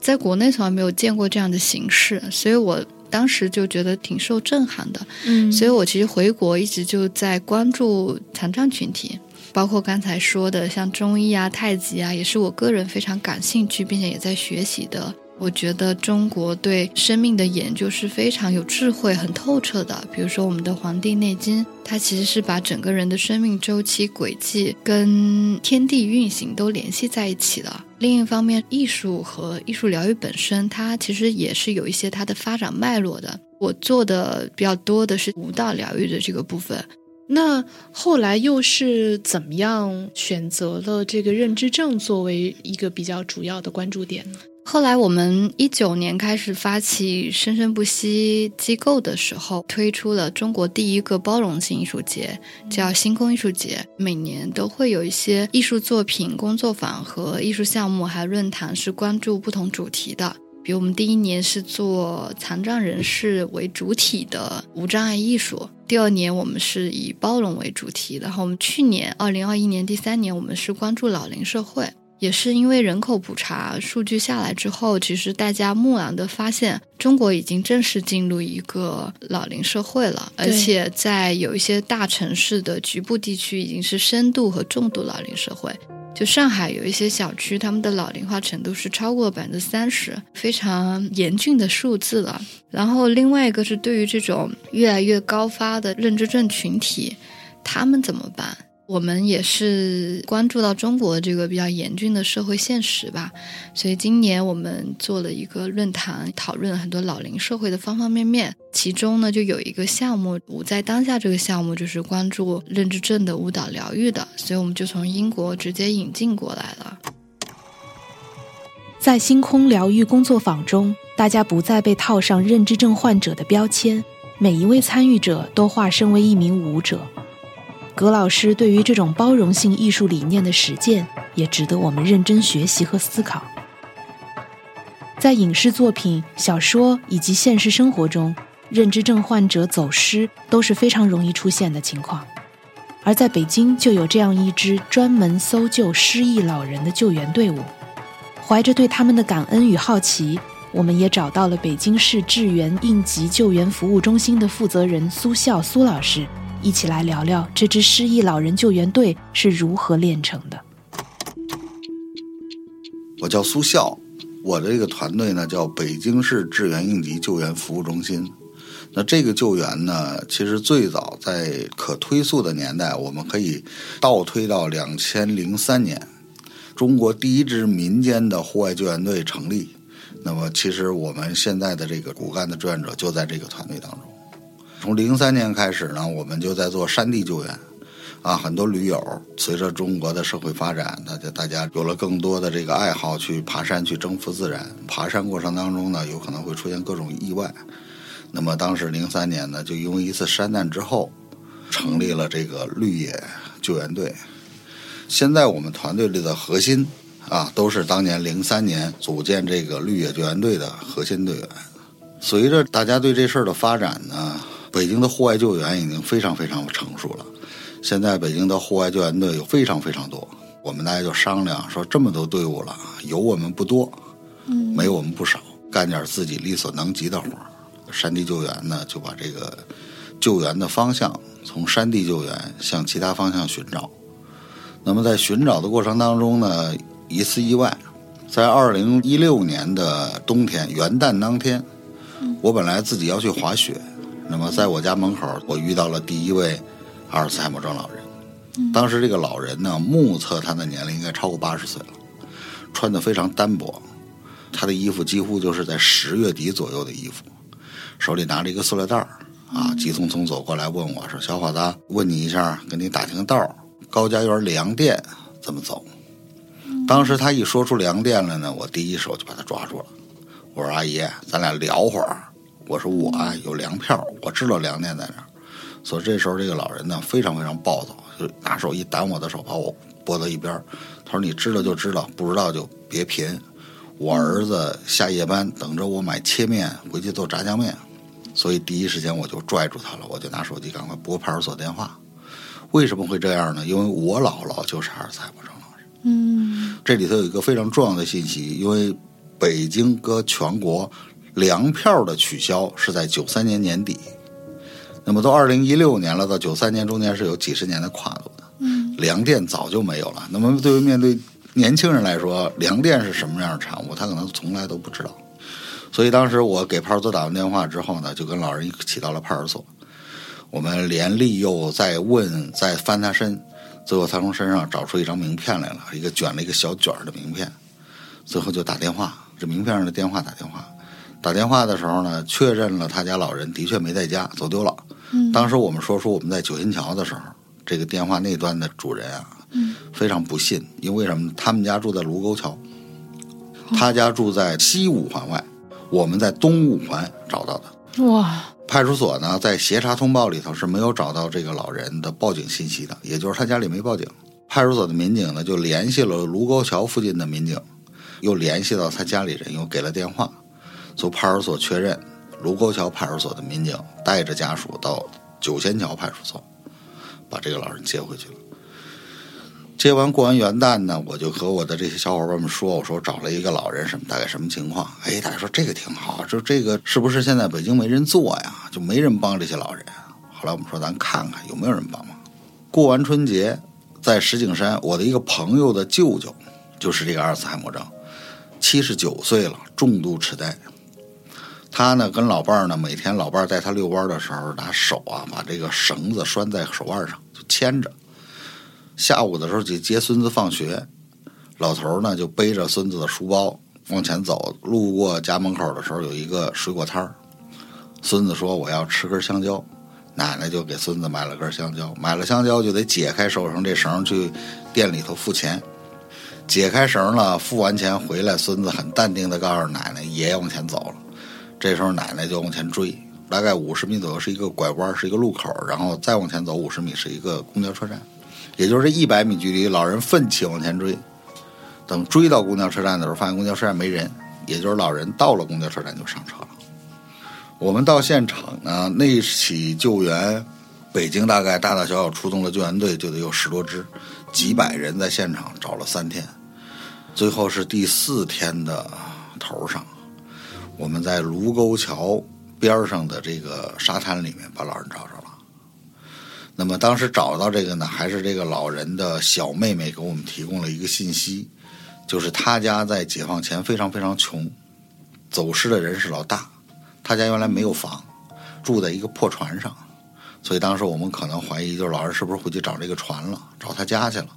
在国内从来没有见过这样的形式，所以我。当时就觉得挺受震撼的，嗯，所以我其实回国一直就在关注残障群体，包括刚才说的像中医啊、太极啊，也是我个人非常感兴趣并且也在学习的。我觉得中国对生命的研究是非常有智慧、很透彻的。比如说我们的《黄帝内经》，它其实是把整个人的生命周期轨迹跟天地运行都联系在一起的。另一方面，艺术和艺术疗愈本身，它其实也是有一些它的发展脉络的。我做的比较多的是舞蹈疗愈的这个部分。那后来又是怎么样选择了这个认知症作为一个比较主要的关注点呢？后来我们一九年开始发起生生不息机构的时候，推出了中国第一个包容性艺术节，叫星空艺术节。每年都会有一些艺术作品工作坊和艺术项目，还有论坛，是关注不同主题的。比如我们第一年是做残障人士为主体的无障碍艺术，第二年我们是以包容为主题，然后我们去年二零二一年第三年我们是关注老龄社会。也是因为人口普查数据下来之后，其实大家蓦然的发现，中国已经正式进入一个老龄社会了，而且在有一些大城市的局部地区，已经是深度和重度老龄社会。就上海有一些小区，他们的老龄化程度是超过百分之三十，非常严峻的数字了。然后另外一个是对于这种越来越高发的认知症群体，他们怎么办？我们也是关注到中国这个比较严峻的社会现实吧，所以今年我们做了一个论坛，讨论很多老龄社会的方方面面。其中呢，就有一个项目，舞在当下这个项目就是关注认知症的舞蹈疗愈的，所以我们就从英国直接引进过来了。在星空疗愈工作坊中，大家不再被套上认知症患者的标签，每一位参与者都化身为一名舞者。葛老师对于这种包容性艺术理念的实践，也值得我们认真学习和思考。在影视作品、小说以及现实生活中，认知症患者走失都是非常容易出现的情况。而在北京，就有这样一支专门搜救失忆老人的救援队伍。怀着对他们的感恩与好奇，我们也找到了北京市志援应急救援服务中心的负责人苏笑苏老师。一起来聊聊这支失忆老人救援队是如何炼成的。我叫苏笑，我的这个团队呢叫北京市志愿应急救援服务中心。那这个救援呢，其实最早在可推溯的年代，我们可以倒推到两千零三年，中国第一支民间的户外救援队成立。那么，其实我们现在的这个骨干的志愿者就在这个团队当中。从零三年开始呢，我们就在做山地救援，啊，很多驴友随着中国的社会发展，大家大家有了更多的这个爱好，去爬山去征服自然。爬山过程当中呢，有可能会出现各种意外。那么当时零三年呢，就因为一次山难之后，成立了这个绿野救援队。现在我们团队里的核心啊，都是当年零三年组建这个绿野救援队的核心队员。随着大家对这事儿的发展呢。北京的户外救援已经非常非常成熟了。现在北京的户外救援队有非常非常多，我们大家就商量说，这么多队伍了，有我们不多，嗯，没我们不少，干点自己力所能及的活儿。山地救援呢，就把这个救援的方向从山地救援向其他方向寻找。那么在寻找的过程当中呢，一次意外，在二零一六年的冬天元旦当天，我本来自己要去滑雪。那么，在我家门口，我遇到了第一位阿尔茨海默症老人。当时这个老人呢，目测他的年龄应该超过八十岁了，穿的非常单薄，他的衣服几乎就是在十月底左右的衣服，手里拿着一个塑料袋儿，啊，急匆匆走过来问我说：“小伙子，问你一下，跟你打听个道儿，高家园粮店怎么走？”当时他一说出粮店来呢，我第一手就把他抓住了。我说：“阿姨，咱俩聊会儿。”我说我啊有粮票，我知道粮店在哪儿，所以这时候这个老人呢非常非常暴躁，就拿手一挡我的手，把我拨到一边他说：“你知道就知道，不知道就别贫。我儿子下夜班，等着我买切面回去做炸酱面。”所以第一时间我就拽住他了，我就拿手机赶快拨派出所电话。为什么会这样呢？因为我姥姥就是阿尔茨海默症老人。嗯，这里头有一个非常重要的信息，因为北京搁全国。粮票的取消是在九三年年底，那么都二零一六年了，到九三年中间是有几十年的跨度的。嗯，粮店早就没有了。那么对于面对年轻人来说，粮店是什么样的产物，他可能从来都不知道。所以当时我给派出所打完电话之后呢，就跟老人一起到了派出所。我们连利诱再问再翻他身，最后他从身上找出一张名片来了，一个卷了一个小卷的名片。最后就打电话，这名片上的电话打电话。打电话的时候呢，确认了他家老人的确没在家，走丢了。当时我们说出我们在九仙桥的时候，这个电话那端的主人啊，非常不信，因为什么？他们家住在卢沟桥，他家住在西五环外，我们在东五环找到的。哇！派出所呢，在协查通报里头是没有找到这个老人的报警信息的，也就是他家里没报警。派出所的民警呢，就联系了卢沟桥附近的民警，又联系到他家里人，又给了电话。从派出所确认，卢沟桥派出所的民警带着家属到九仙桥派出所，把这个老人接回去了。接完过完元旦呢，我就和我的这些小伙伴们说：“我说找了一个老人，什么大概什么情况？”哎，大家说这个挺好，说这个是不是现在北京没人做呀？就没人帮这些老人。后来我们说，咱看看有没有人帮忙。过完春节，在石景山，我的一个朋友的舅舅就是这个阿尔茨海默症，七十九岁了，重度痴呆。他呢，跟老伴儿呢，每天老伴儿带他遛弯的时候，拿手啊把这个绳子拴在手腕上，就牵着。下午的时候去接孙子放学，老头儿呢就背着孙子的书包往前走，路过家门口的时候，有一个水果摊儿。孙子说：“我要吃根香蕉。”奶奶就给孙子买了根香蕉。买了香蕉就得解开手上这绳去店里头付钱。解开绳了，付完钱回来，孙子很淡定的告诉奶奶，爷爷往前走。这时候奶奶就往前追，大概五十米左右是一个拐弯，是一个路口，然后再往前走五十米是一个公交车站，也就是一百米距离，老人奋起往前追。等追到公交车站的时候，发现公交车站没人，也就是老人到了公交车站就上车了。我们到现场呢，那起救援，北京大概大大小小出动了救援队就得有十多支，几百人在现场找了三天。最后是第四天的头上，我们在卢沟桥边上的这个沙滩里面把老人找着了。那么当时找到这个呢，还是这个老人的小妹妹给我们提供了一个信息，就是他家在解放前非常非常穷，走失的人是老大，他家原来没有房，住在一个破船上，所以当时我们可能怀疑，就是老人是不是回去找这个船了，找他家去了，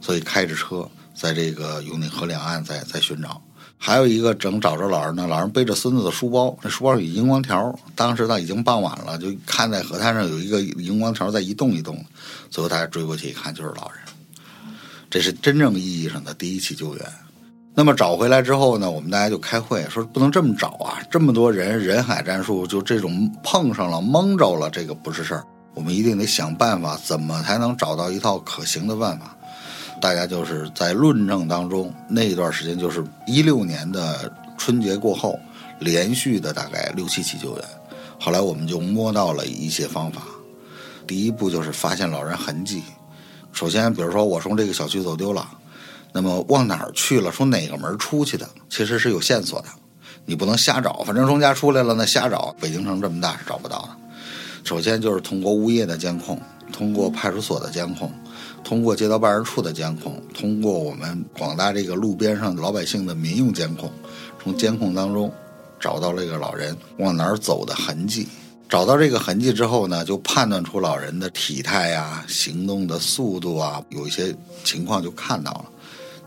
所以开着车。在这个永定河两岸，在在寻找，还有一个正找着老人呢。老人背着孙子的书包，那书包有荧光条。当时呢已经傍晚了，就看在河滩上有一个荧光条在一动一动。最后大家追过去一看，就是老人。这是真正意义上的第一起救援。那么找回来之后呢，我们大家就开会说，不能这么找啊！这么多人，人海战术，就这种碰上了蒙着了，这个不是事儿。我们一定得想办法，怎么才能找到一套可行的办法。大家就是在论证当中，那一段时间就是一六年的春节过后，连续的大概六七起救援。后来我们就摸到了一些方法。第一步就是发现老人痕迹。首先，比如说我从这个小区走丢了，那么往哪儿去了？从哪个门出去的？其实是有线索的。你不能瞎找，反正从家出来了，那瞎找。北京城这么大是找不到的。首先就是通过物业的监控，通过派出所的监控。通过街道办事处的监控，通过我们广大这个路边上老百姓的民用监控，从监控当中找到这个老人往哪儿走的痕迹。找到这个痕迹之后呢，就判断出老人的体态呀、行动的速度啊，有一些情况就看到了。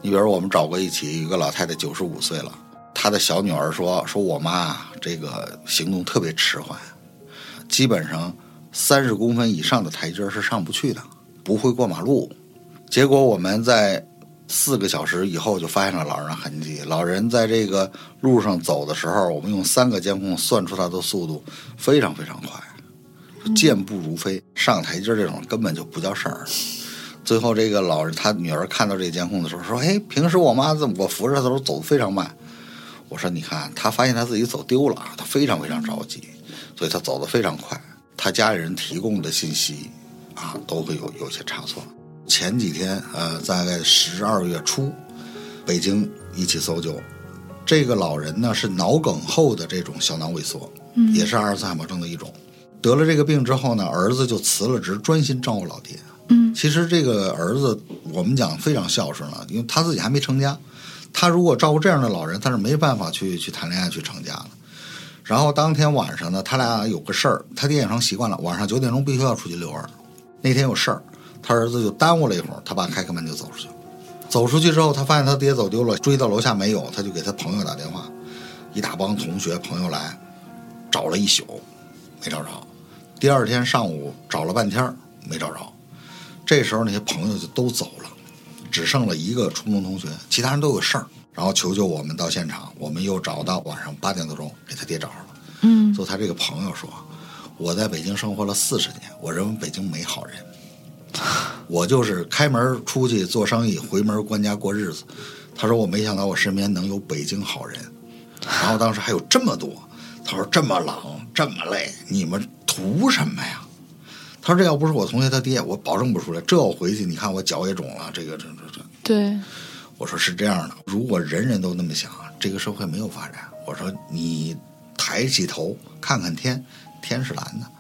你比如我们找过一起，一个老太太九十五岁了，她的小女儿说：“说我妈这个行动特别迟缓，基本上三十公分以上的台阶是上不去的。”不会过马路，结果我们在四个小时以后就发现了老人的痕迹。老人在这个路上走的时候，我们用三个监控算出他的速度非常非常快，健步如飞。上台阶这种根本就不叫事儿。最后这个老人他女儿看到这监控的时候说：“哎，平时我妈怎么我扶着她的时候走的非常慢。”我说：“你看，他发现他自己走丢了，他非常非常着急，所以他走的非常快。他家里人提供的信息。”啊，都会有有些差错。前几天，呃，大概十二月初，北京一起搜救，这个老人呢是脑梗后的这种小脑萎缩，嗯，也是阿尔茨海默症的一种。得了这个病之后呢，儿子就辞了职，专心照顾老爹。嗯，其实这个儿子，我们讲非常孝顺了，因为他自己还没成家。他如果照顾这样的老人，他是没办法去去谈恋爱去成家的。然后当天晚上呢，他俩有个事儿，他爹养成习惯了，晚上九点钟必须要出去遛弯。那天有事儿，他儿子就耽误了一会儿，他爸开开门就走出去了。走出去之后，他发现他爹走丢了，追到楼下没有，他就给他朋友打电话，一大帮同学朋友来，找了一宿，没找着。第二天上午找了半天没找着。这时候那些朋友就都走了，只剩了一个初中同学，其他人都有事儿，然后求救我们到现场，我们又找到晚上八点多钟给他爹找着了。嗯，就他这个朋友说。我在北京生活了四十年，我认为北京没好人。我就是开门出去做生意，回门关家过日子。他说我没想到我身边能有北京好人，然后当时还有这么多。他说这么冷这么累，你们图什么呀？他说这要不是我同学他爹，我保证不出来。这我回去你看我脚也肿了，这个这这这。对，我说是这样的，如果人人都那么想，这个社会没有发展。我说你抬起头看看天。天是蓝的，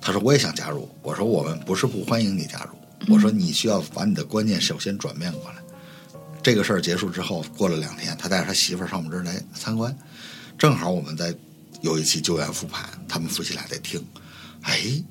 他说我也想加入。我说我们不是不欢迎你加入，我说你需要把你的观念首先转变过来。这个事儿结束之后，过了两天，他带着他媳妇儿上我们这儿来参观，正好我们在有一期救援复盘，他们夫妻俩在听。哎，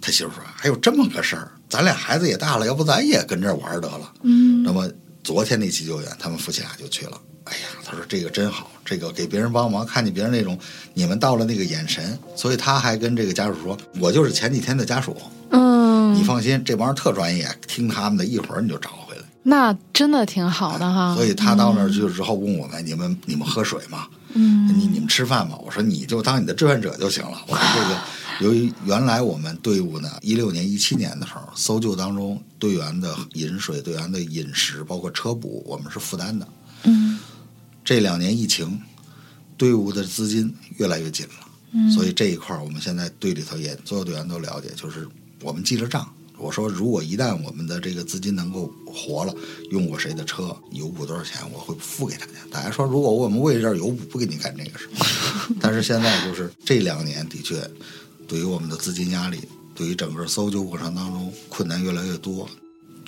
他媳妇说还有这么个事儿，咱俩孩子也大了，要不咱也跟这儿玩得了。嗯，那么昨天那期救援，他们夫妻俩就去了。哎呀，他说这个真好，这个给别人帮忙，看见别人那种你们到了那个眼神，所以他还跟这个家属说：“我就是前几天的家属，嗯，你放心，这帮人特专业，听他们的，一会儿你就找回来。”那真的挺好的哈。所以他到那儿去之后问我们：“你们你们喝水吗？嗯，你你们吃饭吗？”我说：“你就当你的志愿者就行了。”我说：“这个由于原来我们队伍呢，一六年、一七年的时候搜救当中，队员的饮水、队员的饮食，包括车补，我们是负担的。嗯，这两年疫情，队伍的资金越来越紧了。嗯，所以这一块儿，我们现在队里头也所有队员都了解，就是我们记着账。”我说，如果一旦我们的这个资金能够活了，用过谁的车，油补多少钱，我会付给大家。大家说，如果我们为这儿油补不给你干这个事，但是现在就是这两年的确，对于我们的资金压力，对于整个搜救过程当中困难越来越多。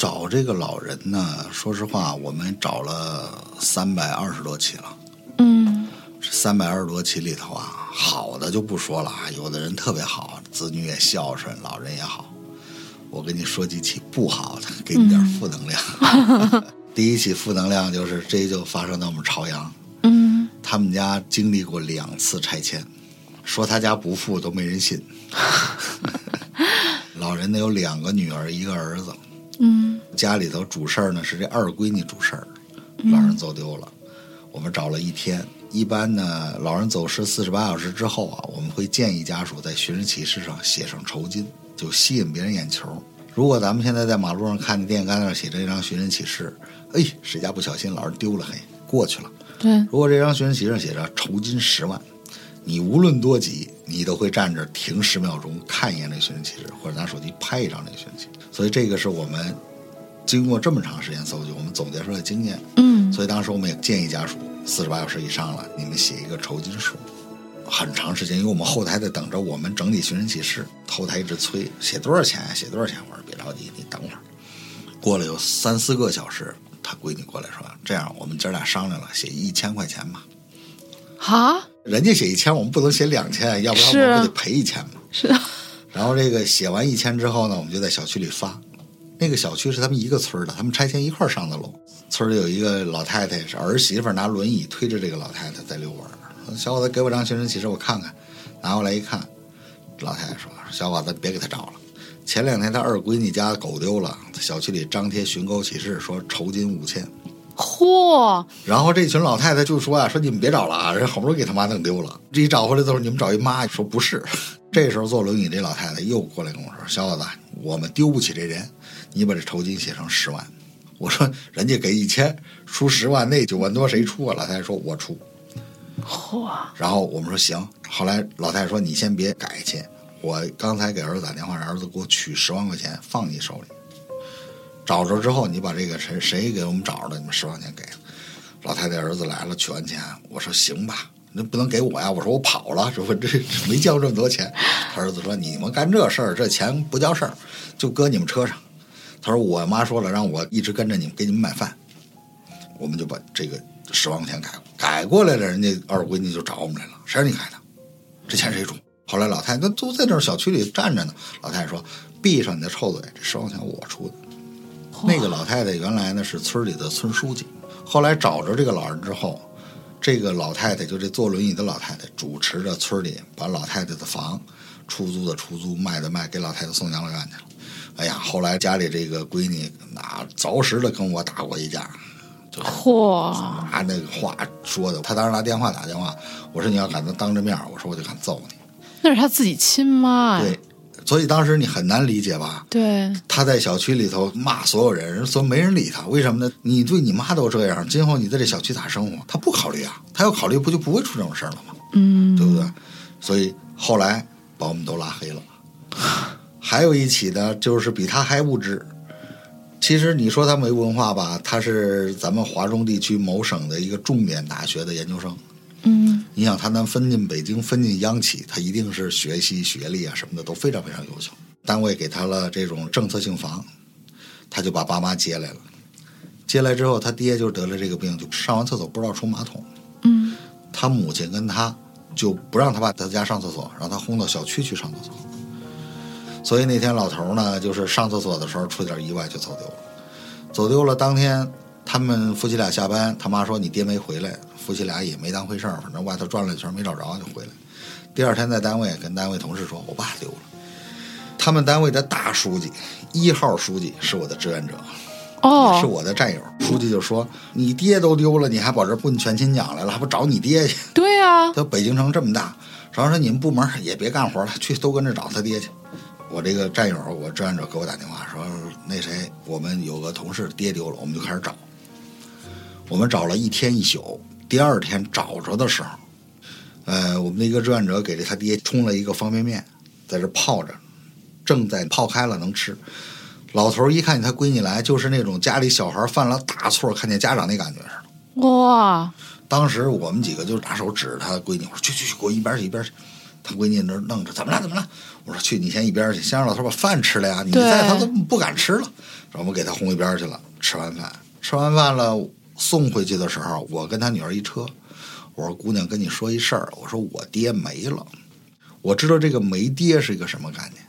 找这个老人呢，说实话，我们找了三百二十多起了。嗯，三百二十多起里头啊，好的就不说了啊，有的人特别好，子女也孝顺，老人也好。我跟你说几起不好的，给你点负能量。第一起负能量就是这就发生在我们朝阳。嗯，他们家经历过两次拆迁，说他家不富都没人信。老人呢有两个女儿一个儿子。嗯，家里头主事儿呢是这二闺女主事儿，老人走丢了，我们找了一天。一般呢，老人走失四十八小时之后啊，我们会建议家属在寻人启事上写上酬金。就吸引别人眼球。如果咱们现在在马路上看见电线杆上写着一张寻人启事，哎，谁家不小心老人丢了，嘿，过去了。对。如果这张寻人启事上写着酬金十万，你无论多急，你都会站着停十秒钟看一眼这寻人启事，或者拿手机拍一张这个寻人启事。所以这个是我们经过这么长时间搜集，我们总结出来的经验。嗯。所以当时我们也建议家属，四十八小时以上了，你们写一个酬金书。很长时间，因为我们后台在等着我们整理寻人启事，后台一直催写多少钱，写多少钱。我说别着急，你等会儿。过了有三四个小时，他闺女过来说：“这样，我们姐俩商量了，写一千块钱吧。”啊？人家写一千，我们不能写两千，要不然我们不得赔一千吗？是。然后这个写完一千之后呢，我们就在小区里发。那个小区是他们一个村的，他们拆迁一块上的楼。村里有一个老太太是儿媳妇拿轮椅推着这个老太太在遛弯。小伙子，给我张寻人启事，我看看。拿过来一看，老太太说：“小伙子，别给他找了。前两天他二闺女家狗丢了，小区里张贴寻狗启事，说酬金五千。嚯！然后这群老太太就说啊：说你们别找了啊，人好不容易给他妈弄丢了。这一找回来的时候，你们找一妈，说不是。这时候坐轮椅这老太太又过来跟我说：小伙子，我们丢不起这人，你把这酬金写成十万。我说人家给一千，出十万，那九万多谁出啊？老太太说：我出。”嚯！然后我们说行。后来老太太说：“你先别改去，我刚才给儿子打电话，让儿子给我取十万块钱放你手里。找着之后，你把这个谁谁给我们找着的，你们十万块钱给。”老太太儿子来了，取完钱，我说行吧，那不能给我呀。我说我跑了，这不这没交这么多钱。他儿子说：“你们干这事儿，这钱不叫事儿，就搁你们车上。”他说：“我妈说了，让我一直跟着你们，给你们买饭。”我们就把这个。十万块钱改改过来了，人家二闺女就找我们来了。谁让你改的？这钱谁出？后来老太太都在那小区里站着呢。老太太说：“闭上你的臭嘴，这十万块钱我出的。”那个老太太原来呢是村里的村书记，后来找着这个老人之后，这个老太太就这坐轮椅的老太太主持着村里把老太太的房出租的出租，卖的卖，给老太太送养老院去了。哎呀，后来家里这个闺女那着实的跟我打过一架。嚯！拿那个话说的，他当时拿电话打电话，我说你要敢当着面，我说我就敢揍你。那是他自己亲妈呀。对，所以当时你很难理解吧？对。他在小区里头骂所有人，人说没人理他，为什么呢？你对你妈都这样，今后你在这小区咋生活？他不考虑啊，他要考虑，不就不会出这种事儿了吗？嗯，对不对？所以后来把我们都拉黑了。还有一起呢，就是比他还无知。其实你说他没文化吧，他是咱们华中地区某省的一个重点大学的研究生。嗯，你想他能分进北京，分进央企，他一定是学习、学历啊什么的都非常非常优秀。单位给他了这种政策性房，他就把爸妈接来了。接来之后，他爹就得了这个病，就上完厕所不知道冲马桶。嗯，他母亲跟他就不让他爸在家上厕所，让他轰到小区去上厕所。所以那天老头呢，就是上厕所的时候出点意外就走丢了。走丢了当天，他们夫妻俩下班，他妈说你爹没回来，夫妻俩也没当回事儿，反正外头转了一圈没找着就回来。第二天在单位跟单位同事说，我爸丢了。他们单位的大书记，一号书记是我的志愿者，哦，是我的战友。书记就说：“你爹都丢了，你还跑这奔全勤奖来了，还不找你爹去？”对呀，他北京城这么大，然后说你们部门也别干活了，去都跟着找他爹去。我这个战友，我志愿者给我打电话说：“那谁，我们有个同事爹丢了，我们就开始找。我们找了一天一宿，第二天找着的时候，呃，我们的一个志愿者给了他爹冲了一个方便面，在这泡着，正在泡开了能吃。老头一看见他闺女来，就是那种家里小孩犯了大错，看见家长那感觉似的。哇！当时我们几个就拿手指着他闺女，我说：“去去去，给我一边去，一边去。”他闺女那弄着，怎么了？怎么了？我说：“去，你先一边去，先让老头把饭吃了呀。你在，他都不敢吃了。”然后我们给他轰一边去了。吃完饭，吃完饭了，送回去的时候，我跟他女儿一车，我说：“姑娘，跟你说一事儿，我说我爹没了。我知道这个没爹是一个什么概念。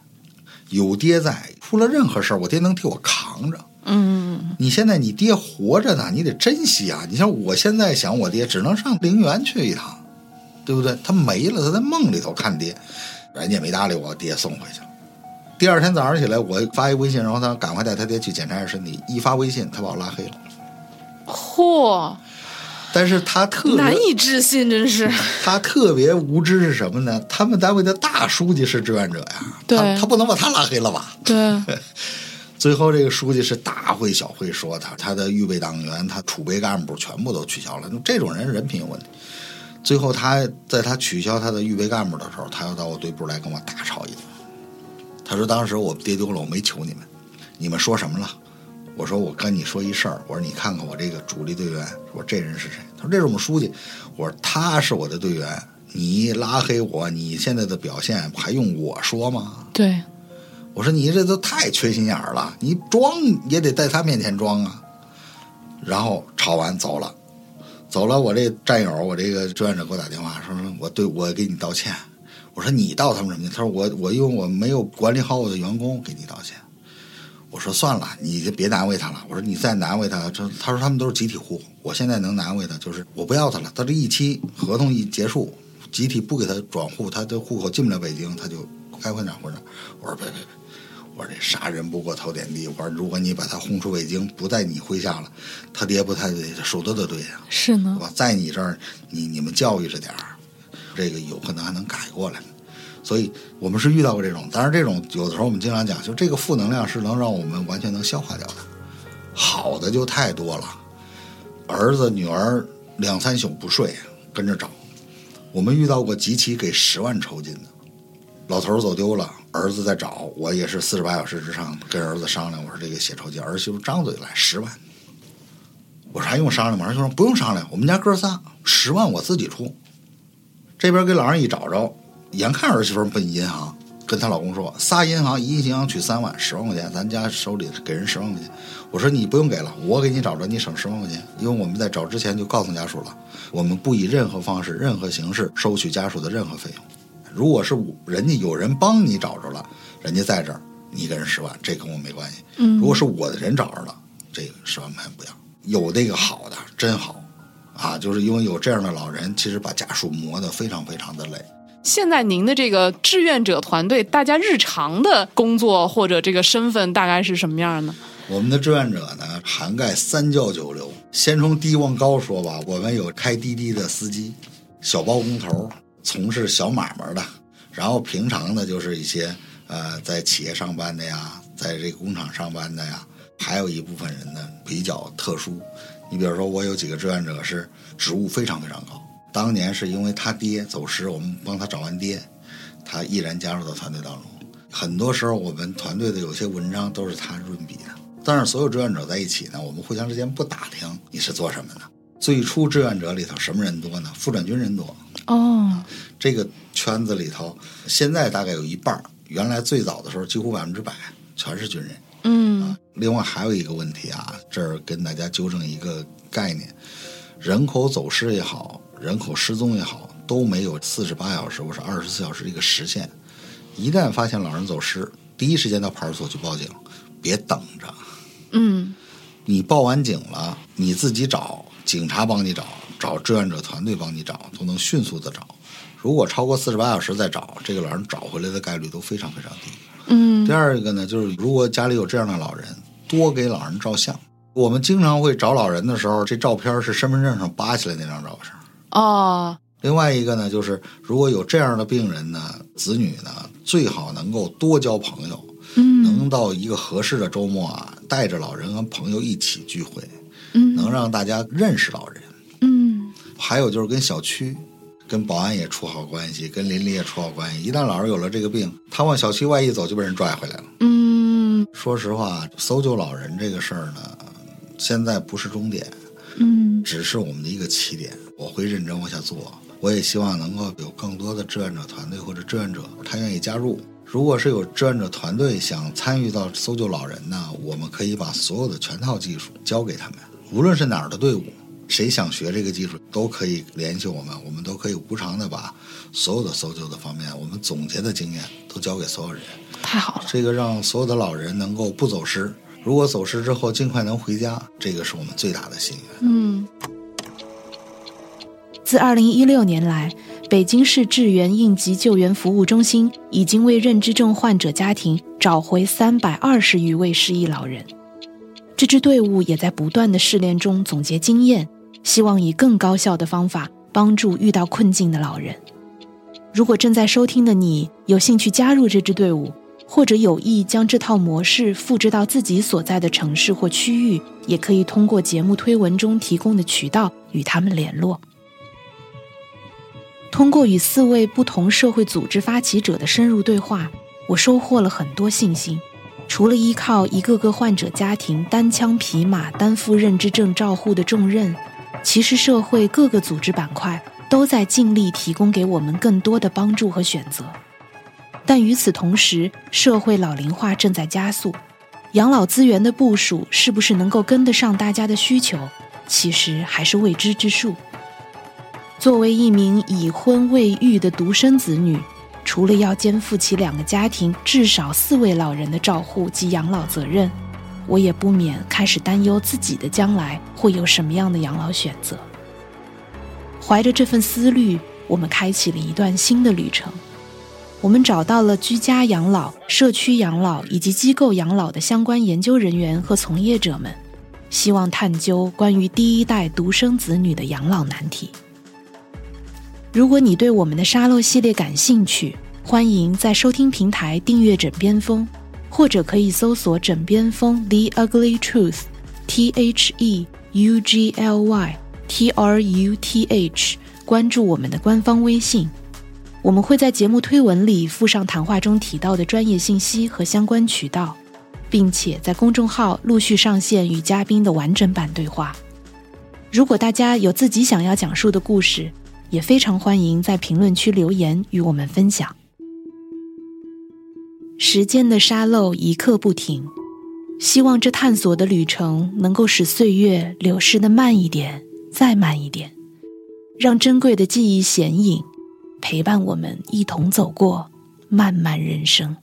有爹在，出了任何事儿，我爹能替我扛着。嗯，你现在你爹活着呢，你得珍惜啊。你像我现在想我爹，只能上陵园去一趟。”对不对？他没了，他在梦里头看爹，人家也没搭理我，爹送回去了。第二天早上起来，我发一微信，然后他赶快带他爹去检查一下身体。一发微信，他把我拉黑了。嚯！但是他特难以置信，真是 他特别无知是什么呢？他们单位的大书记是志愿者呀，他他不能把他拉黑了吧？对。最后这个书记是大会小会说他，他的预备党员、他储备干部全部都取消了。这种人人品有问题。最后，他在他取消他的预备干部的时候，他又到我队部来跟我大吵一顿。他说：“当时我爹丢了，我没求你们，你们说什么了？”我说：“我跟你说一事儿，我说你看看我这个主力队员，我说这人是谁？”他说：“这是我们书记。”我说：“他是我的队员，你拉黑我，你现在的表现还用我说吗？”对，我说：“你这都太缺心眼儿了，你装也得在他面前装啊。”然后吵完走了。走了，我这战友，我这个志愿者给我打电话说说，我对我给你道歉。我说你道他们什么？他说我我因为我没有管理好我的员工，给你道歉。我说算了，你就别难为他了。我说你再难为他，这他说他们都是集体户口，我现在能难为他就是我不要他了。他这一期合同一结束，集体不给他转户，他的户口进不了北京，他就该回哪回哪。我说别别别。我说这杀人不过头点地。我说如果你把他轰出北京，不在你麾下了，他爹不太对，说的都对呀。是呢，我在你这儿，你你们教育着点儿，这个有可能还能改过来。所以我们是遇到过这种，当然这种有的时候我们经常讲，就这个负能量是能让我们完全能消化掉的。好的就太多了，儿子女儿两三宿不睡跟着找。我们遇到过集齐给十万酬金的，老头走丢了。儿子在找我，也是四十八小时之上跟儿子商量。我说这个写酬金，儿媳妇张嘴来十万。我说还用商量吗？儿媳妇说不用商量，我们家哥仨十万我自己出。这边给老人一找着，眼看儿媳妇奔银行，跟她老公说仨银行，一银行取三万，十万块钱，咱家手里给人十万块钱。我说你不用给了，我给你找着，你省十万块钱。因为我们在找之前就告诉家属了，我们不以任何方式、任何形式收取家属的任何费用。如果是人家有人帮你找着了，人家在这儿，你给人十万，这跟我没关系。嗯，如果是我的人找着了，这个十万块钱不要。有那个好的，真好，啊，就是因为有这样的老人，其实把家属磨得非常非常的累。现在您的这个志愿者团队，大家日常的工作或者这个身份大概是什么样呢？我们的志愿者呢，涵盖三教九流。先从低往高说吧，我们有开滴滴的司机，小包工头。从事小买卖的，然后平常呢就是一些呃在企业上班的呀，在这个工厂上班的呀，还有一部分人呢比较特殊。你比如说，我有几个志愿者是职务非常非常高，当年是因为他爹走失，我们帮他找完爹，他毅然加入到团队当中。很多时候，我们团队的有些文章都是他润笔的。但是所有志愿者在一起呢，我们互相之间不打听你是做什么的。最初志愿者里头什么人多呢？副转军人多。哦，这个圈子里头，现在大概有一半儿原来最早的时候，几乎百分之百全是军人。嗯。另外还有一个问题啊，这儿跟大家纠正一个概念：人口走失也好，人口失踪也好，都没有四十八小时或者二十四小时一个时限。一旦发现老人走失，第一时间到派出所去报警，别等着。嗯。你报完警了，你自己找。警察帮你找，找志愿者团队帮你找，都能迅速的找。如果超过四十八小时再找，这个老人找回来的概率都非常非常低。嗯。第二个呢，就是如果家里有这样的老人，多给老人照相。我们经常会找老人的时候，这照片是身份证上扒起来那张照片。哦。另外一个呢，就是如果有这样的病人呢，子女呢最好能够多交朋友，嗯，能到一个合适的周末啊，带着老人和朋友一起聚会，嗯，能让大家认识老人，嗯。还有就是跟小区、跟保安也处好关系，跟邻里也处好关系。一旦老人有了这个病，他往小区外一走，就被人拽回来了。嗯，说实话，搜救老人这个事儿呢，现在不是终点，嗯，只是我们的一个起点。我会认真往下做。我也希望能够有更多的志愿者团队或者志愿者，他愿意加入。如果是有志愿者团队想参与到搜救老人呢，我们可以把所有的全套技术交给他们。无论是哪儿的队伍，谁想学这个技术，都可以联系我们，我们都可以无偿的把所有的搜救的方面，我们总结的经验都交给所有人。太好了，这个让所有的老人能够不走失。如果走失之后尽快能回家，这个是我们最大的心愿。嗯。自2016年来，北京市志源应急救援服务中心已经为认知症患者家庭找回320余位失忆老人。这支队伍也在不断的试炼中总结经验，希望以更高效的方法帮助遇到困境的老人。如果正在收听的你有兴趣加入这支队伍，或者有意将这套模式复制到自己所在的城市或区域，也可以通过节目推文中提供的渠道与他们联络。通过与四位不同社会组织发起者的深入对话，我收获了很多信心。除了依靠一个个患者家庭单枪匹马担负认知症照护的重任，其实社会各个组织板块都在尽力提供给我们更多的帮助和选择。但与此同时，社会老龄化正在加速，养老资源的部署是不是能够跟得上大家的需求，其实还是未知之数。作为一名已婚未育的独生子女，除了要肩负起两个家庭至少四位老人的照护及养老责任，我也不免开始担忧自己的将来会有什么样的养老选择。怀着这份思虑，我们开启了一段新的旅程。我们找到了居家养老、社区养老以及机构养老的相关研究人员和从业者们，希望探究关于第一代独生子女的养老难题。如果你对我们的沙漏系列感兴趣，欢迎在收听平台订阅《枕边风》，或者可以搜索“枕边风 The Ugly Truth”，T H E U G L Y T R U T H，关注我们的官方微信。我们会在节目推文里附上谈话中提到的专业信息和相关渠道，并且在公众号陆续上线与嘉宾的完整版对话。如果大家有自己想要讲述的故事，也非常欢迎在评论区留言与我们分享。时间的沙漏一刻不停，希望这探索的旅程能够使岁月流逝的慢一点，再慢一点，让珍贵的记忆显影，陪伴我们一同走过漫漫人生。